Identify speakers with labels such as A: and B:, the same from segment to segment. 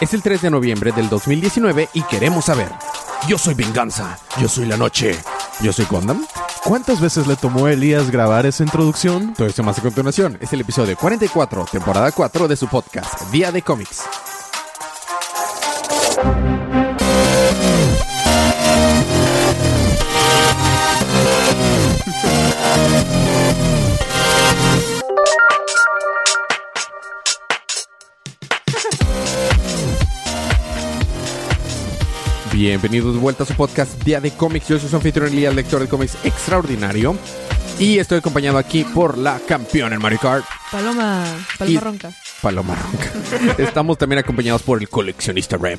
A: Es el 3 de noviembre del 2019 y queremos saber. Yo soy Venganza, yo soy la noche, yo soy Condam.
B: ¿Cuántas veces le tomó a Elías grabar esa introducción?
A: Todo esto más a continuación es el episodio 44, temporada 4 de su podcast, Día de Cómics. Bienvenidos de vuelta a su podcast Día de Cómics. Yo soy su anfitrión Elías, lector de cómics extraordinario. Y estoy acompañado aquí por la campeona en Mario Kart,
C: Paloma, paloma
A: Y-
C: ronca.
A: Paloma Ronca. Estamos también acompañados por el coleccionista Rep.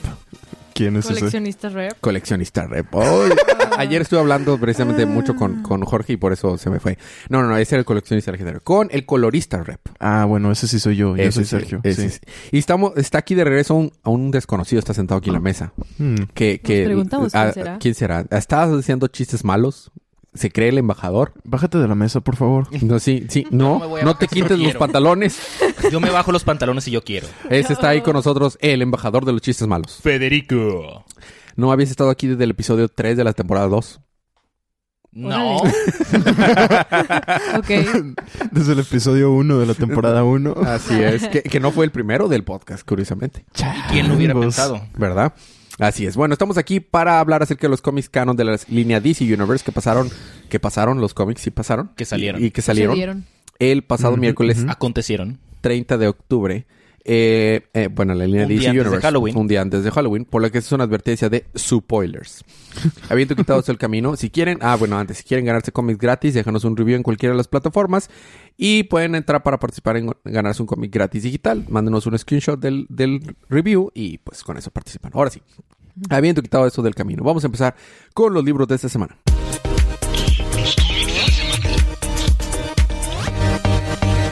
B: ¿Quién es ese?
C: Coleccionista rep.
A: Coleccionista Rep. Ay, ayer estuve hablando precisamente mucho con, con Jorge y por eso se me fue. No, no, no, ese era el coleccionista legendario. Con el colorista Rep.
B: Ah, bueno, ese sí soy yo. Yo
A: Ese
B: soy
A: sí,
B: Sergio.
A: ese
B: sí.
A: sí. Y estamos, está aquí de regreso un, a un desconocido, está sentado aquí en la mesa.
B: Hmm.
A: Que, que,
C: preguntamos quién
A: ah,
C: será.
A: ¿Quién será? ¿Estás haciendo chistes malos? ¿Se cree el embajador?
B: Bájate de la mesa, por favor.
A: No, sí, sí,
D: No
A: no, te
D: si no
A: quites los
D: quiero.
A: pantalones.
D: Yo me bajo los pantalones si yo quiero.
A: Ese está ahí con nosotros, el embajador de los chistes malos.
D: Federico.
A: ¿No habías estado aquí desde el episodio 3 de la temporada 2?
D: No.
C: Ok.
B: Desde el episodio 1 de la temporada 1.
A: Así es. que, que no fue el primero del podcast, curiosamente.
D: ¿Y quién lo hubiera pensado?
A: ¿Verdad? Así es. Bueno, estamos aquí para hablar acerca de los cómics canon de la línea DC Universe que pasaron, que pasaron los cómics, sí pasaron.
D: Que salieron.
A: Y, y que salieron el pasado miércoles.
D: Acontecieron.
A: 30 de octubre. Eh, eh, bueno, la línea
D: Un
A: DC
D: de
A: Universe.
D: Halloween.
A: Un día antes de Halloween. Por lo que es una advertencia de spoilers. Habiendo quitado eso el camino, si quieren, ah, bueno, antes, si quieren ganarse cómics gratis, déjanos un review en cualquiera de las plataformas y pueden entrar para participar en ganarse un cómic gratis digital. Mándenos un screenshot del, del review y pues con eso participan. Ahora sí, habiendo quitado eso del camino, vamos a empezar con los libros de esta semana.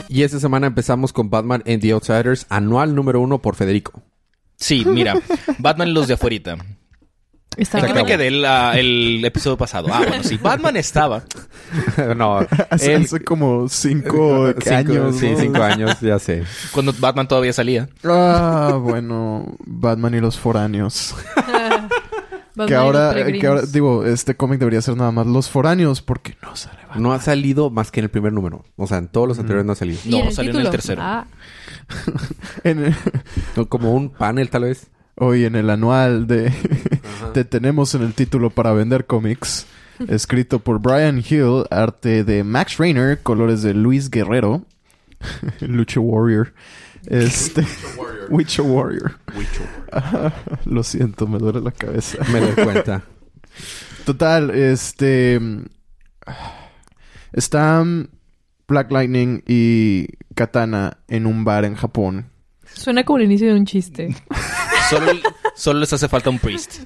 A: Y esta semana empezamos con Batman and the Outsiders, anual número uno por Federico.
D: Sí, mira. Batman y los de afuerita.
C: Está
D: ¿En qué me quedé la- el episodio pasado? Ah, bueno, sí. Batman estaba.
A: no,
B: Hace,
A: él-
B: hace como 5
A: cinco-
B: años.
A: Sí,
B: ¿no?
A: cinco años, ya sé.
D: Cuando Batman todavía salía.
B: Ah, bueno. Batman y los foráneos. Que ahora, que ahora, digo, este cómic debería ser nada más los foráneos porque no sale Batman.
A: No ha salido más que en el primer número. O sea, en todos los anteriores no ha salido.
D: No,
C: el
D: salió en el tercero.
C: Ah,
B: En-
A: No, Como un panel, tal vez.
B: hoy en el anual de Te tenemos en el título para vender cómics. Escrito por Brian Hill, arte de Max Rainer, colores de Luis Guerrero. Lucha Warrior. Este. Witcher Warrior. Ah, Lo siento, me duele la cabeza.
A: Me doy cuenta.
B: Total, este. Están Black Lightning y Katana en un bar en Japón.
C: suena como el inicio de un chiste.
D: Solo, solo les hace falta un priest.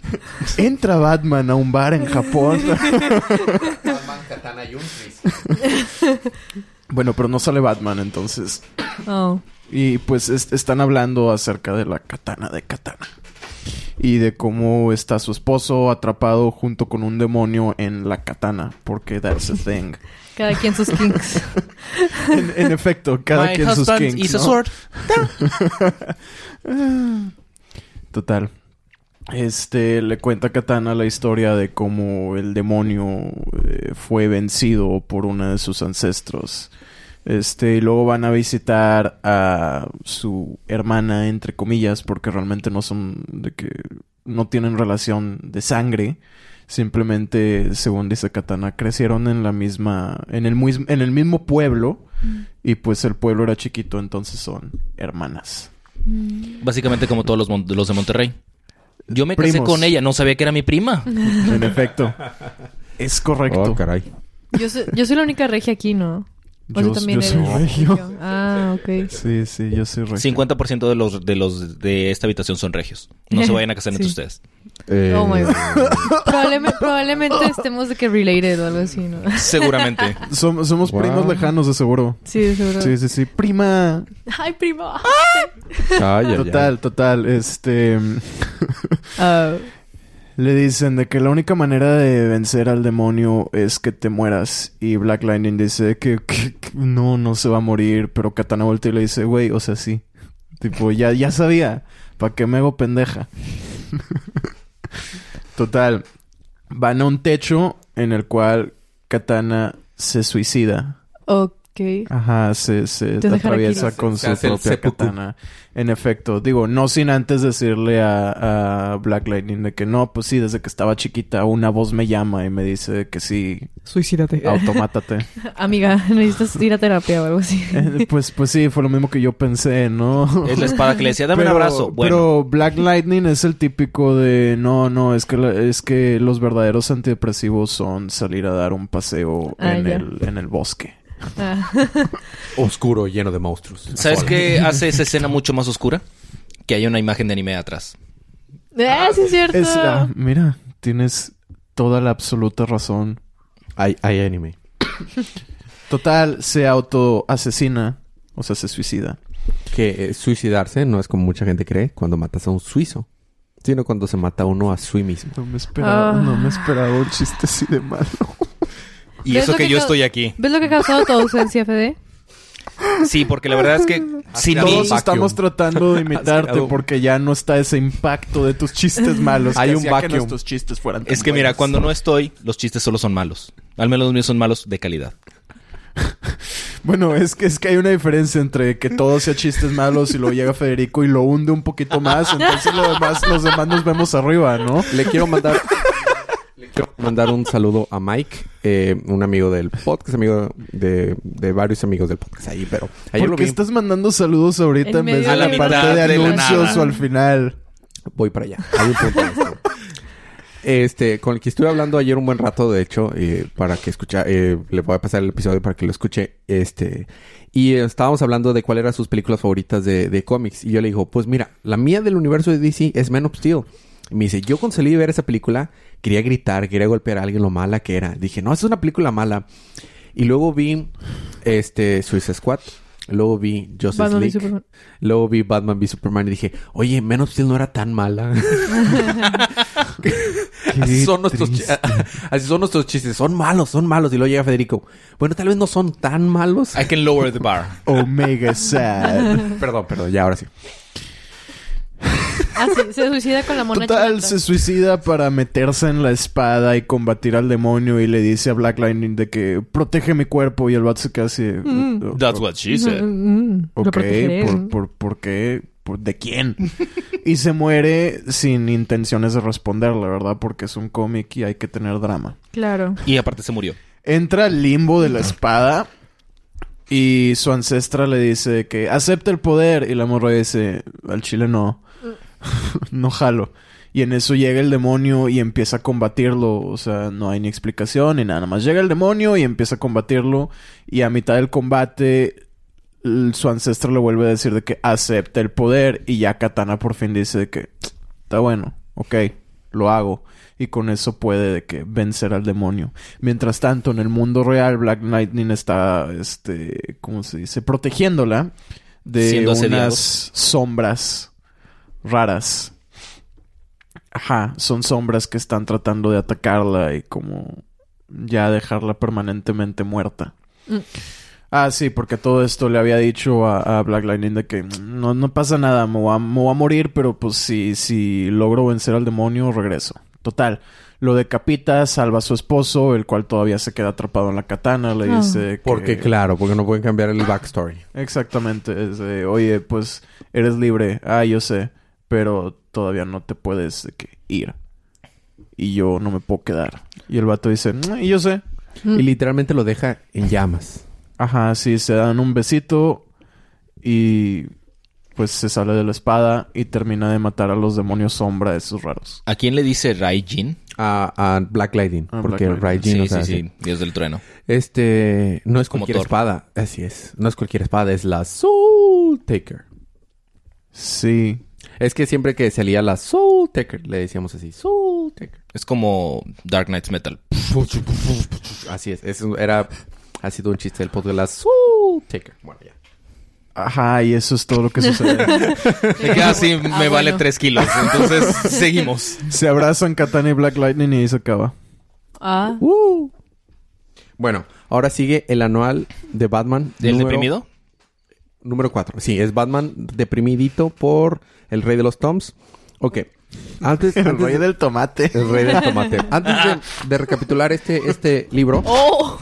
B: Entra Batman a un bar en Japón.
A: Batman, Katana y un
B: bueno, pero no sale Batman entonces.
C: Oh.
B: Y pues es- están hablando acerca de la katana de katana. Y de cómo está su esposo atrapado junto con un demonio en la katana. Porque that's a thing.
C: Cada quien sus kinks.
B: en, en efecto, cada
D: My
B: quien sus kinks,
D: is a
B: ¿no?
D: sword.
B: Total. Este le cuenta a Katana la historia de cómo el demonio eh, fue vencido por una de sus ancestros. Este, y luego van a visitar a su hermana, entre comillas, porque realmente no son de que no tienen relación de sangre. Simplemente, según dice Katana, crecieron en la misma, en el, muis- en el mismo pueblo. Y pues el pueblo era chiquito, entonces son hermanas.
D: Básicamente como todos los, mon- los de Monterrey. Yo me casé
B: Primos.
D: con ella, no sabía que era mi prima.
B: En efecto. Es correcto.
A: Oh, caray.
C: Yo soy, yo soy la única regia aquí, ¿no?
B: Yo-
C: tú también
B: yo soy regio.
C: Ah, ok.
B: Sí, sí, yo soy regio.
D: 50% de los, de los de esta habitación son regios. No se vayan a casar entre ustedes.
A: Eh,
C: Oh my God. Probablemente, probablemente estemos de que related o algo así, ¿no?
D: Seguramente.
B: Som- somos
A: Wow.
B: primos lejanos, de seguro.
C: Sí, de seguro.
B: Sí, sí, sí. Prima.
C: Ay, primo.
A: ay, ay, ay.
B: Total, total. Este.
C: Ah,
B: Le dicen de que la única manera de vencer al demonio es que te mueras. Y Black Lightning dice que, no, no se va a morir. Pero Katana voltea y le dice, güey, o sea, sí. Tipo, ya, ya sabía. ¿Para qué me hago pendeja? Total. Van a un techo en el cual Katana se suicida.
C: Ok.
B: Ajá, se, se atraviesa
C: Harakiri.
B: con
A: Se
B: su propia katana. En efecto, digo, no sin antes decirle a, a Black Lightning de que no, pues sí, desde que estaba chiquita una voz me llama y me dice que sí,
C: Suicídate.
B: automátate.
C: Amiga, necesitas ir a terapia o algo así.
B: Eh, pues, pues sí, fue lo mismo que yo pensé, ¿no?
D: Es la espada que le decía, dame un abrazo. Bueno,
B: pero Black Lightning es el típico de no, no, es que la- es que los verdaderos antidepresivos son salir a dar un paseo
C: Ah,
B: en
C: ya.
B: el en el bosque.
C: Ah.
A: Oscuro, lleno de monstruos.
D: ¿sabes qué hace esa escena mucho más oscura? Que haya una imagen de anime atrás.
C: Ah, sí es cierto.
B: Es, ah, mira, tienes toda la absoluta razón.
A: Hay, hay anime.
B: Total, se autoasesina, o sea, se suicida.
A: Que eh, suicidarse no es como mucha gente cree cuando matas a un suizo, sino cuando se mata uno a sí mismo.
B: No me esperaba,
C: Ah.
B: no me esperaba un chiste así de malo.
D: Y
C: ¿Ves
D: eso
C: lo
D: que
C: que
D: yo estoy aquí.
C: ¿Ves lo que ha causado tu ausencia, Fede?
D: Sí, porque la verdad es que sin
A: Todos
D: mí...
B: Estamos tratando de imitarte porque ya no está ese impacto de tus chistes malos.
A: Hay
B: que
A: un
B: que
A: vacuum.
B: nuestros chistes fueran
D: Es que mira, cuando no estoy, los chistes solo son malos. Al menos los míos son malos de calidad.
B: Bueno, es que es que hay una diferencia entre que todo sea chistes malos y luego llega Federico y lo hunde un poquito más, entonces lo demás, los demás nos vemos arriba, ¿no?
A: Le quiero mandar... quiero mandar un saludo a Mike, eh, un amigo del podcast, amigo de, de varios amigos del podcast ahí, pero ayer lo
B: ¿Por qué
A: vi.
B: estás mandando saludos ahorita
C: En
B: en vez de
C: de
B: la
C: la
B: parte de
D: de
B: anuncios o al final?
A: Voy para allá. Hay un punto de esto. Este, con el que estuve hablando ayer un buen rato, de hecho, eh, para que escucha, eh, le voy a pasar el episodio para que lo escuche. Este, y estábamos hablando de cuáles eran sus películas favoritas de, de cómics. Y yo le digo, pues mira, la mía del universo de DC es Man of Steel. Y me dice, yo cuando salí de ver esa película, quería gritar, quería golpear a alguien lo mala que era. Dije, no, esa es una película mala. Y luego vi, este, Suicide Squad. Luego vi Justice
C: Batman v
A: League.
C: Superman.
A: Luego vi Batman v Superman y dije, oye, Man of Steel no era tan mala. así, son nuestros así son nuestros chistes. Son malos, son malos. Y luego llega Federico. Bueno, tal vez no son tan malos.
D: I can lower the bar.
B: Omega Sad.
A: perdón, perdón, ya ahora sí.
C: Ah, sí, se suicida con la mona
B: Total, se suicida para meterse en la espada y combatir al demonio y le dice a Black Lightning de que protege mi cuerpo y el vato se queda así.
C: Mm.
D: That's what she said.
C: Mm, mm,
B: Ok. ¿por, por, por qué? ¿Por- ¿De quién? y se muere sin intenciones de responderle, ¿verdad? Porque es un cómic y hay que tener drama.
C: Claro.
D: Y aparte se murió.
B: Entra al limbo de la espada y su ancestra le dice que acepta el poder y la morra dice, al chile no, no jalo. Y en eso llega el demonio y empieza a combatirlo. O sea, no hay ni explicación ni nada. Más llega el demonio y empieza a combatirlo. Y a mitad del combate, su ancestra le vuelve a decir de que acepta el poder. Y ya Katana por fin dice de que está bueno, ok, lo hago. Y con eso puede de que vencer al demonio. Mientras tanto, en el mundo real, Black Lightning está, este, ¿cómo se dice? Protegiéndola de unas sombras raras. Ajá, son sombras que están tratando de atacarla y como ya dejarla permanentemente muerta.
C: Mm.
B: Ah, sí, porque todo esto le había dicho a, a Black Lightning de que "Mm, no, no pasa nada, me voy, a, me voy a morir, pero pues si, si logro vencer al demonio, regreso. Total, lo decapita, salva a su esposo, el cual todavía se queda atrapado en la katana, le
C: Ah.
B: dice que...
A: Porque, claro, porque no pueden cambiar el backstory.
B: Exactamente, es de, oye, pues eres libre, ah, yo sé, pero todavía no te puedes de que, ir. Y yo no me puedo quedar. Y el vato dice, "Mm, y yo sé.
C: Mm.
A: Y literalmente lo deja en llamas.
B: Ajá, sí, se dan un besito y pues se sale de la espada y termina de matar a los demonios sombra esos raros.
D: ¿A quién le dice Raijin?
A: A, a Black Lightning.
B: A
A: porque
B: Black
A: Raijin,
D: Sí,
A: o sea,
D: sí, sí. Dios del trueno.
A: Este, no es
D: Como
A: cualquier
D: Thor.
A: espada. Así es. No es cualquier espada, es la Soul Taker.
B: Sí.
A: Es que siempre que salía la Soul Taker, le decíamos así, Soul Taker.
D: Es como Dark Knights Metal.
A: Así es. Eso era, ha sido un chiste del podcast de la Soul Taker. Bueno, ya.
B: Ajá, y eso es todo lo que sucede.
D: Me queda así, me
C: Ah,
D: vale
C: bueno.
D: tres kilos. Entonces, seguimos.
B: se abrazan Katana y Black Lightning y ahí se acaba.
C: Ah.
A: Bueno, ahora sigue el anual de Batman.
D: ¿Del
A: número-
D: deprimido?
A: Número 4. Sí, es Batman deprimidito por el rey de los Toms. Ok. Antes,
B: El
A: antes
B: rey
A: de-
B: del tomate.
A: el rey del tomate. Antes de, de recapitular este, este libro.
C: ¡Oh!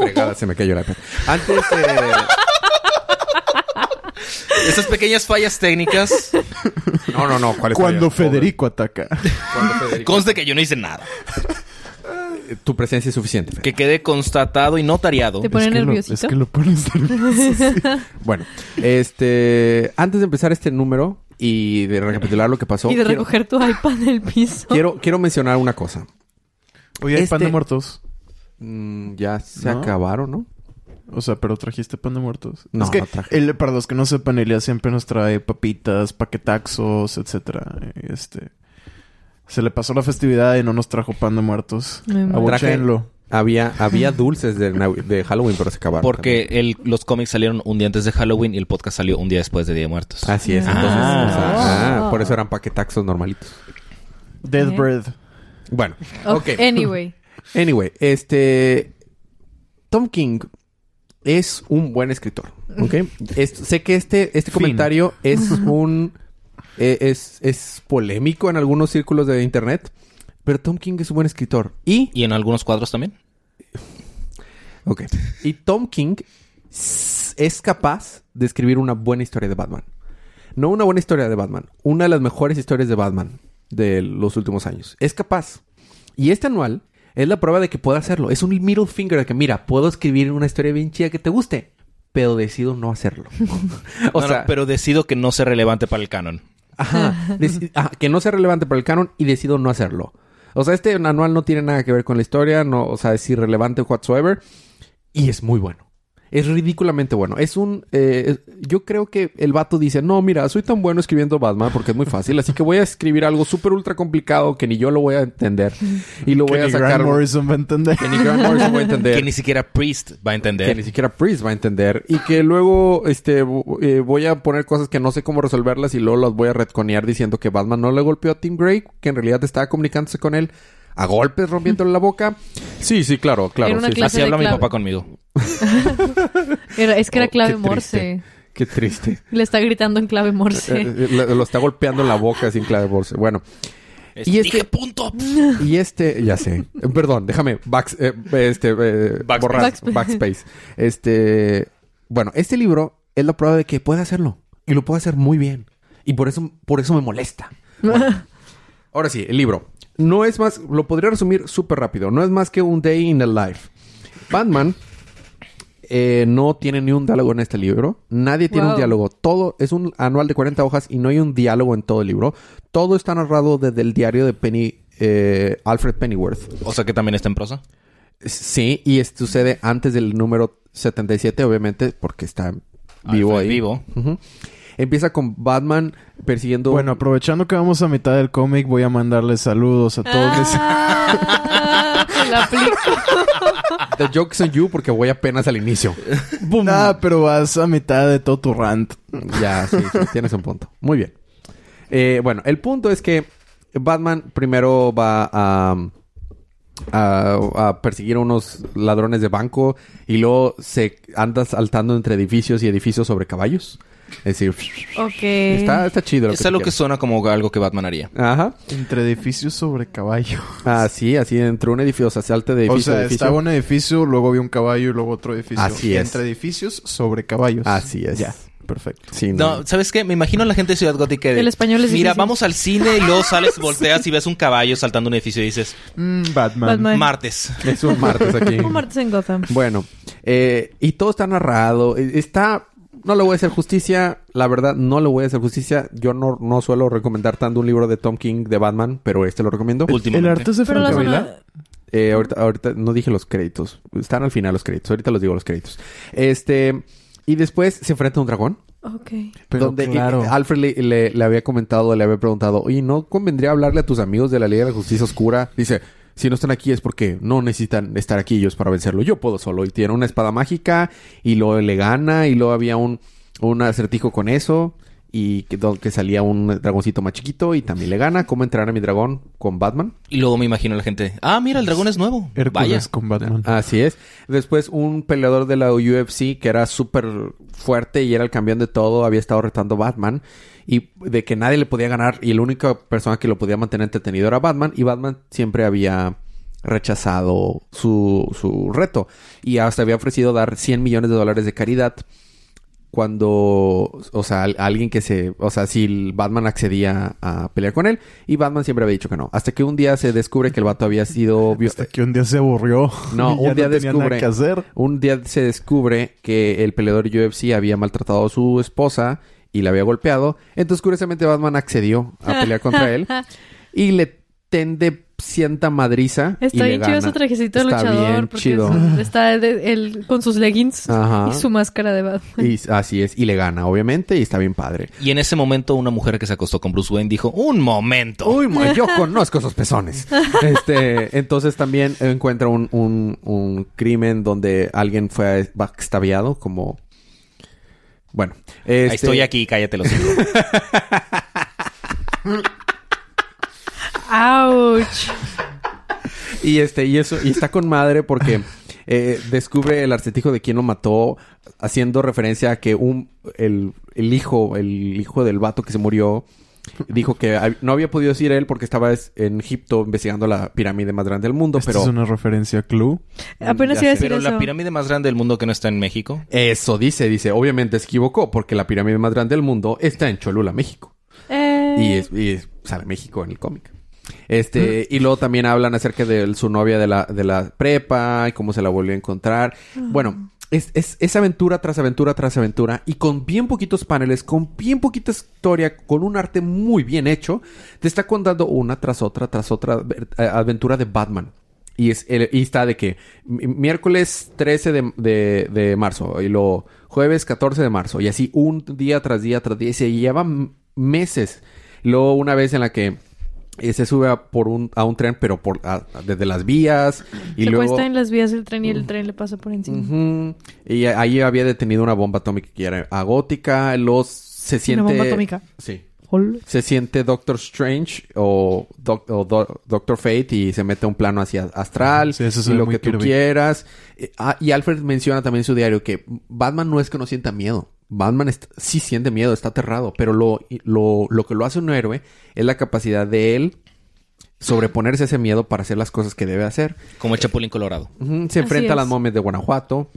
A: Fregada, se me cayó la Antes, eh,
D: Esas pequeñas fallas técnicas.
A: No, no, no. ¿cuál es
B: Cuando? Federico ataca.
A: Cuando Federico.
D: Conste que yo no hice nada.
A: Tu presencia es suficiente.
D: Que quede constatado y notariado.
C: Te pone
B: es que lo-
C: nerviosito.
B: es que lo pones nervioso.
A: Bueno, este... Antes de empezar este número y de recapitular lo que pasó...
C: y de
A: quiero,
C: recoger tu iPad del piso.
A: quiero, quiero mencionar una cosa.
B: Oye, hay pan
A: Este-
B: de muertos.
A: Mm, ya se
B: ¿No?
A: acabaron, ¿no?
B: O sea, pero trajiste pan de muertos.
A: No,
B: es que
A: no traje.
B: él, para los que no sepan, Elia siempre nos trae papitas, paquetaxos, etcétera. Este se le pasó la festividad y no nos trajo pan de muertos. Abochénlo.
A: Había, había dulces de, Halloween, pero se acabaron.
D: Porque el- los cómics salieron un día antes de Halloween y el podcast salió un día después de Día de Muertos.
A: Así es. Entonces,
D: Ah.
A: o sea, ah, por eso eran paquetaxos normalitos.
B: Dead
C: Ok.
B: Bird.
A: Bueno,
C: Ok,
A: ok.
C: Anyway.
A: Anyway, este... Tom King es un buen escritor, ¿ok? Es- sé que este, este
B: Fin.
A: comentario es un... eh, es, es polémico en algunos círculos de internet, pero Tom King es un buen escritor. Y...
D: ¿Y en algunos cuadros también?
A: Ok. Y Tom King es capaz de escribir una buena historia de Batman. No una buena historia de Batman, una de las mejores historias de Batman de los últimos años. Es capaz. Y este anual es la prueba de que puede hacerlo. Es un middle finger de que, mira, puedo escribir una historia bien chida que te guste, pero decido no hacerlo. o
D: No, no,
A: sea,
D: pero decido que no sea relevante para el canon.
A: Ajá. Ajá, que no sea relevante para el canon y decido no hacerlo. O sea, este anual no tiene nada que ver con la historia, no, o sea, es irrelevante whatsoever. Y es muy bueno. Es ridículamente bueno. Es un... eh, yo creo que el vato dice, no, mira, soy tan bueno escribiendo Batman porque es muy fácil, así que voy a escribir algo súper ultra complicado que ni yo lo voy a entender. Y lo voy
B: Que
A: a
B: ni
A: sacar...
B: Grant Morrison va a entender.
A: Que ni Grant Morrison va a entender.
D: Que ni siquiera Priest va a entender.
A: Que ni siquiera Priest va a entender. Y que luego este eh, voy a poner cosas que no sé cómo resolverlas y luego las voy a retconear diciendo que Batman no le golpeó a Tim Drake, que en realidad estaba comunicándose con él a golpes, rompiéndole la boca. Sí, sí, claro, claro. Sí, sí.
D: Así habla mi papá conmigo.
C: Era- es que era
A: Oh,
C: clave
A: qué
C: morse.
A: triste. Qué triste.
C: Le está gritando en clave morse.
A: Eh, eh, lo, lo está golpeando en la boca sin clave bolsa. Bueno, Y este-
D: Dije punto.
A: y este, ya sé. Perdón, déjame back- eh, este, eh,
D: Backspace.
A: borrar
C: Backspace.
A: backspace. Este, bueno, este libro es la prueba de que puede hacerlo y lo puede hacer muy bien y por eso, por eso me molesta. Bueno, ahora sí, el libro no es más, lo podría resumir súper rápido. No es más que un day in the life. Batman eh, no tiene ni un diálogo en este libro. Nadie tiene un diálogo. Todo es un anual de 40 hojas y no hay un diálogo en todo el libro. Todo está narrado desde el diario de Penny, eh, Alfred Pennyworth.
D: O sea que también está en prosa.
A: Sí, y esto sucede antes del número 77, obviamente, porque está vivo
D: Alfred
A: ahí.
D: Vivo.
A: Empieza con Batman persiguiendo...
B: Bueno, aprovechando que vamos a mitad del cómic, voy a mandarles saludos a todos.
C: Ah, la aplico.
A: The joke's on you porque voy apenas al inicio. ¡Bum!
B: Nah, pero vas a mitad de todo tu rant.
A: Ya, sí, sí, tienes un punto. Muy bien. Eh, bueno, el punto es que Batman primero va a, a, a perseguir a unos ladrones de banco y luego se anda saltando entre edificios y edificios sobre caballos. Es decir,
C: Ok.
A: está, está chido. Lo
D: Es algo que suena como algo que Batman haría.
A: Ajá.
B: Entre edificios sobre caballo.
A: Así, así, entre un edificio, o sea, salta de
B: O
A: edificio a
B: sea,
A: edificio.
B: estaba un edificio, luego había un caballo y luego otro edificio.
A: Así es.
B: Entre edificios sobre caballos.
A: Así es.
B: Ya, perfecto.
A: Sí,
D: No, ¿sabes qué? Me imagino a la gente de Ciudad Gótica de...
C: El español es
D: Mira,
C: difícil.
D: vamos al cine y luego sales, volteas y ves un caballo saltando un edificio y dices...
B: Mm, Batman.
C: Batman.
D: Martes.
A: Es un martes aquí.
C: Como martes en Gotham.
A: Bueno, eh, y todo está narrado. Eh, Está. No le voy a hacer justicia. La verdad, no le voy a hacer justicia. Yo no, no suelo recomendar tanto un libro de Tom King de Batman, pero este lo recomiendo.
B: ¿El
D: Últimamente.
B: arte es de
C: zona...
A: Eh, ahorita, ahorita no dije los créditos. Están al final los créditos. Ahorita los digo los créditos. Este. Y después se enfrenta a un dragón.
C: Ok.
B: Pero
A: donde
B: claro.
A: eh, Alfred le, le- le había comentado, le había preguntado, oye, ¿no convendría hablarle a tus amigos de la Liga de la Justicia Oscura? Dice, si no están aquí es porque no necesitan estar aquí ellos para vencerlo. Yo puedo solo. Y tiene una espada mágica y luego le gana y luego había un, un acertijo con eso. Y que, que salía un dragoncito más chiquito y también le gana. ¿Cómo entrenar a mi dragón con Batman?
D: Y luego me imagino a la gente, ah, mira, el dragón es nuevo.
B: Hércules
D: Vaya.
B: con Batman.
A: Así es. Después un peleador de la UFC que era súper fuerte y era el campeón de todo, había estado retando a Batman y de que nadie le podía ganar y la única persona que lo podía mantener entretenido era Batman y Batman siempre había rechazado su, su reto y hasta había ofrecido dar 100 millones de dólares de caridad cuando, o sea, al- alguien que se, o sea, si el Batman accedía a pelear con él y Batman siempre había dicho que no. Hasta que un día se descubre que el vato había sido
B: Hasta que un día se aburrió.
A: No,
B: y ya
A: un día
B: no tenía nada
A: descubre.
B: que hacer.
A: Un día se descubre que el peleador UFC había maltratado a su esposa y la había golpeado. Entonces, curiosamente, Batman accedió a pelear contra él y le tende cienta madriza. y
C: Está
A: le
C: bien chido
A: gana.
C: su trajecito de
A: Está
C: luchador.
A: bien
C: porque
A: chido.
C: es- está de- él con sus leggings
A: Ajá.
C: y su máscara de Batman.
A: Y así es. Y le gana, obviamente, y está bien padre.
D: Y en ese momento una mujer que se acostó con Bruce Wayne dijo, un momento.
A: Uy, ma, yo conozco esos pezones. Este, entonces también encuentra un, un, un crimen donde alguien fue backstabiado, como. Bueno,
D: Ahí
A: este-
D: estoy aquí, cállate los.
C: ¡Auch!
A: Y este, y eso, y está con madre porque eh, descubre el acertijo de quién lo mató, haciendo referencia a que un el, el hijo, el hijo del vato que se murió, dijo que hab- no había podido decir él porque estaba es- en Egipto investigando la pirámide más grande del mundo,
B: Esta
A: pero
B: es una referencia a Clue.
C: Apenas
A: Ya
C: iba a decir
D: Pero
C: eso.
D: la pirámide más grande del mundo que no está en México.
A: eso dice, dice, obviamente se equivocó porque la pirámide más grande del mundo está en Cholula, México.
C: Eh,
A: Y, es, y es- sale México en el cómic. Este, y luego también hablan acerca de su novia de la, de la prepa y cómo se la volvió a encontrar. Bueno, es, es, es aventura tras aventura tras aventura y con bien poquitos paneles, con bien poquita historia, con un arte muy bien hecho, te está contando una tras otra tras otra eh, aventura de Batman. Y, es el- y está de que mi- miércoles 13 de, de- de marzo y luego jueves 14 de marzo y así un día tras día tras día y se llevan meses. Luego una vez en la que eh, se sube a, por un, a un tren pero por a- desde las vías y
C: se
A: luego
C: cuesta en las vías del tren y el tren le pasa por encima.
A: Y a- ahí había detenido una bomba atómica que era agótica. Los se siente
C: Una bomba atómica.
A: Sí. Se siente Doctor Strange o, Doc- o Do- Doctor Fate y se mete a un plano hacia astral
B: Sí, eso
A: y lo que tú
B: Kirby.
A: quieras. Eh, ah, y Alfred menciona también en su diario que Batman no es que no sienta miedo. Batman sí siente miedo, está aterrado, pero lo, lo, lo que lo hace un héroe es la capacidad de él sobreponerse a ese miedo para hacer las cosas que debe hacer.
D: Como el Chapulín Colorado.
A: Se enfrenta a las momias de Guanajuato,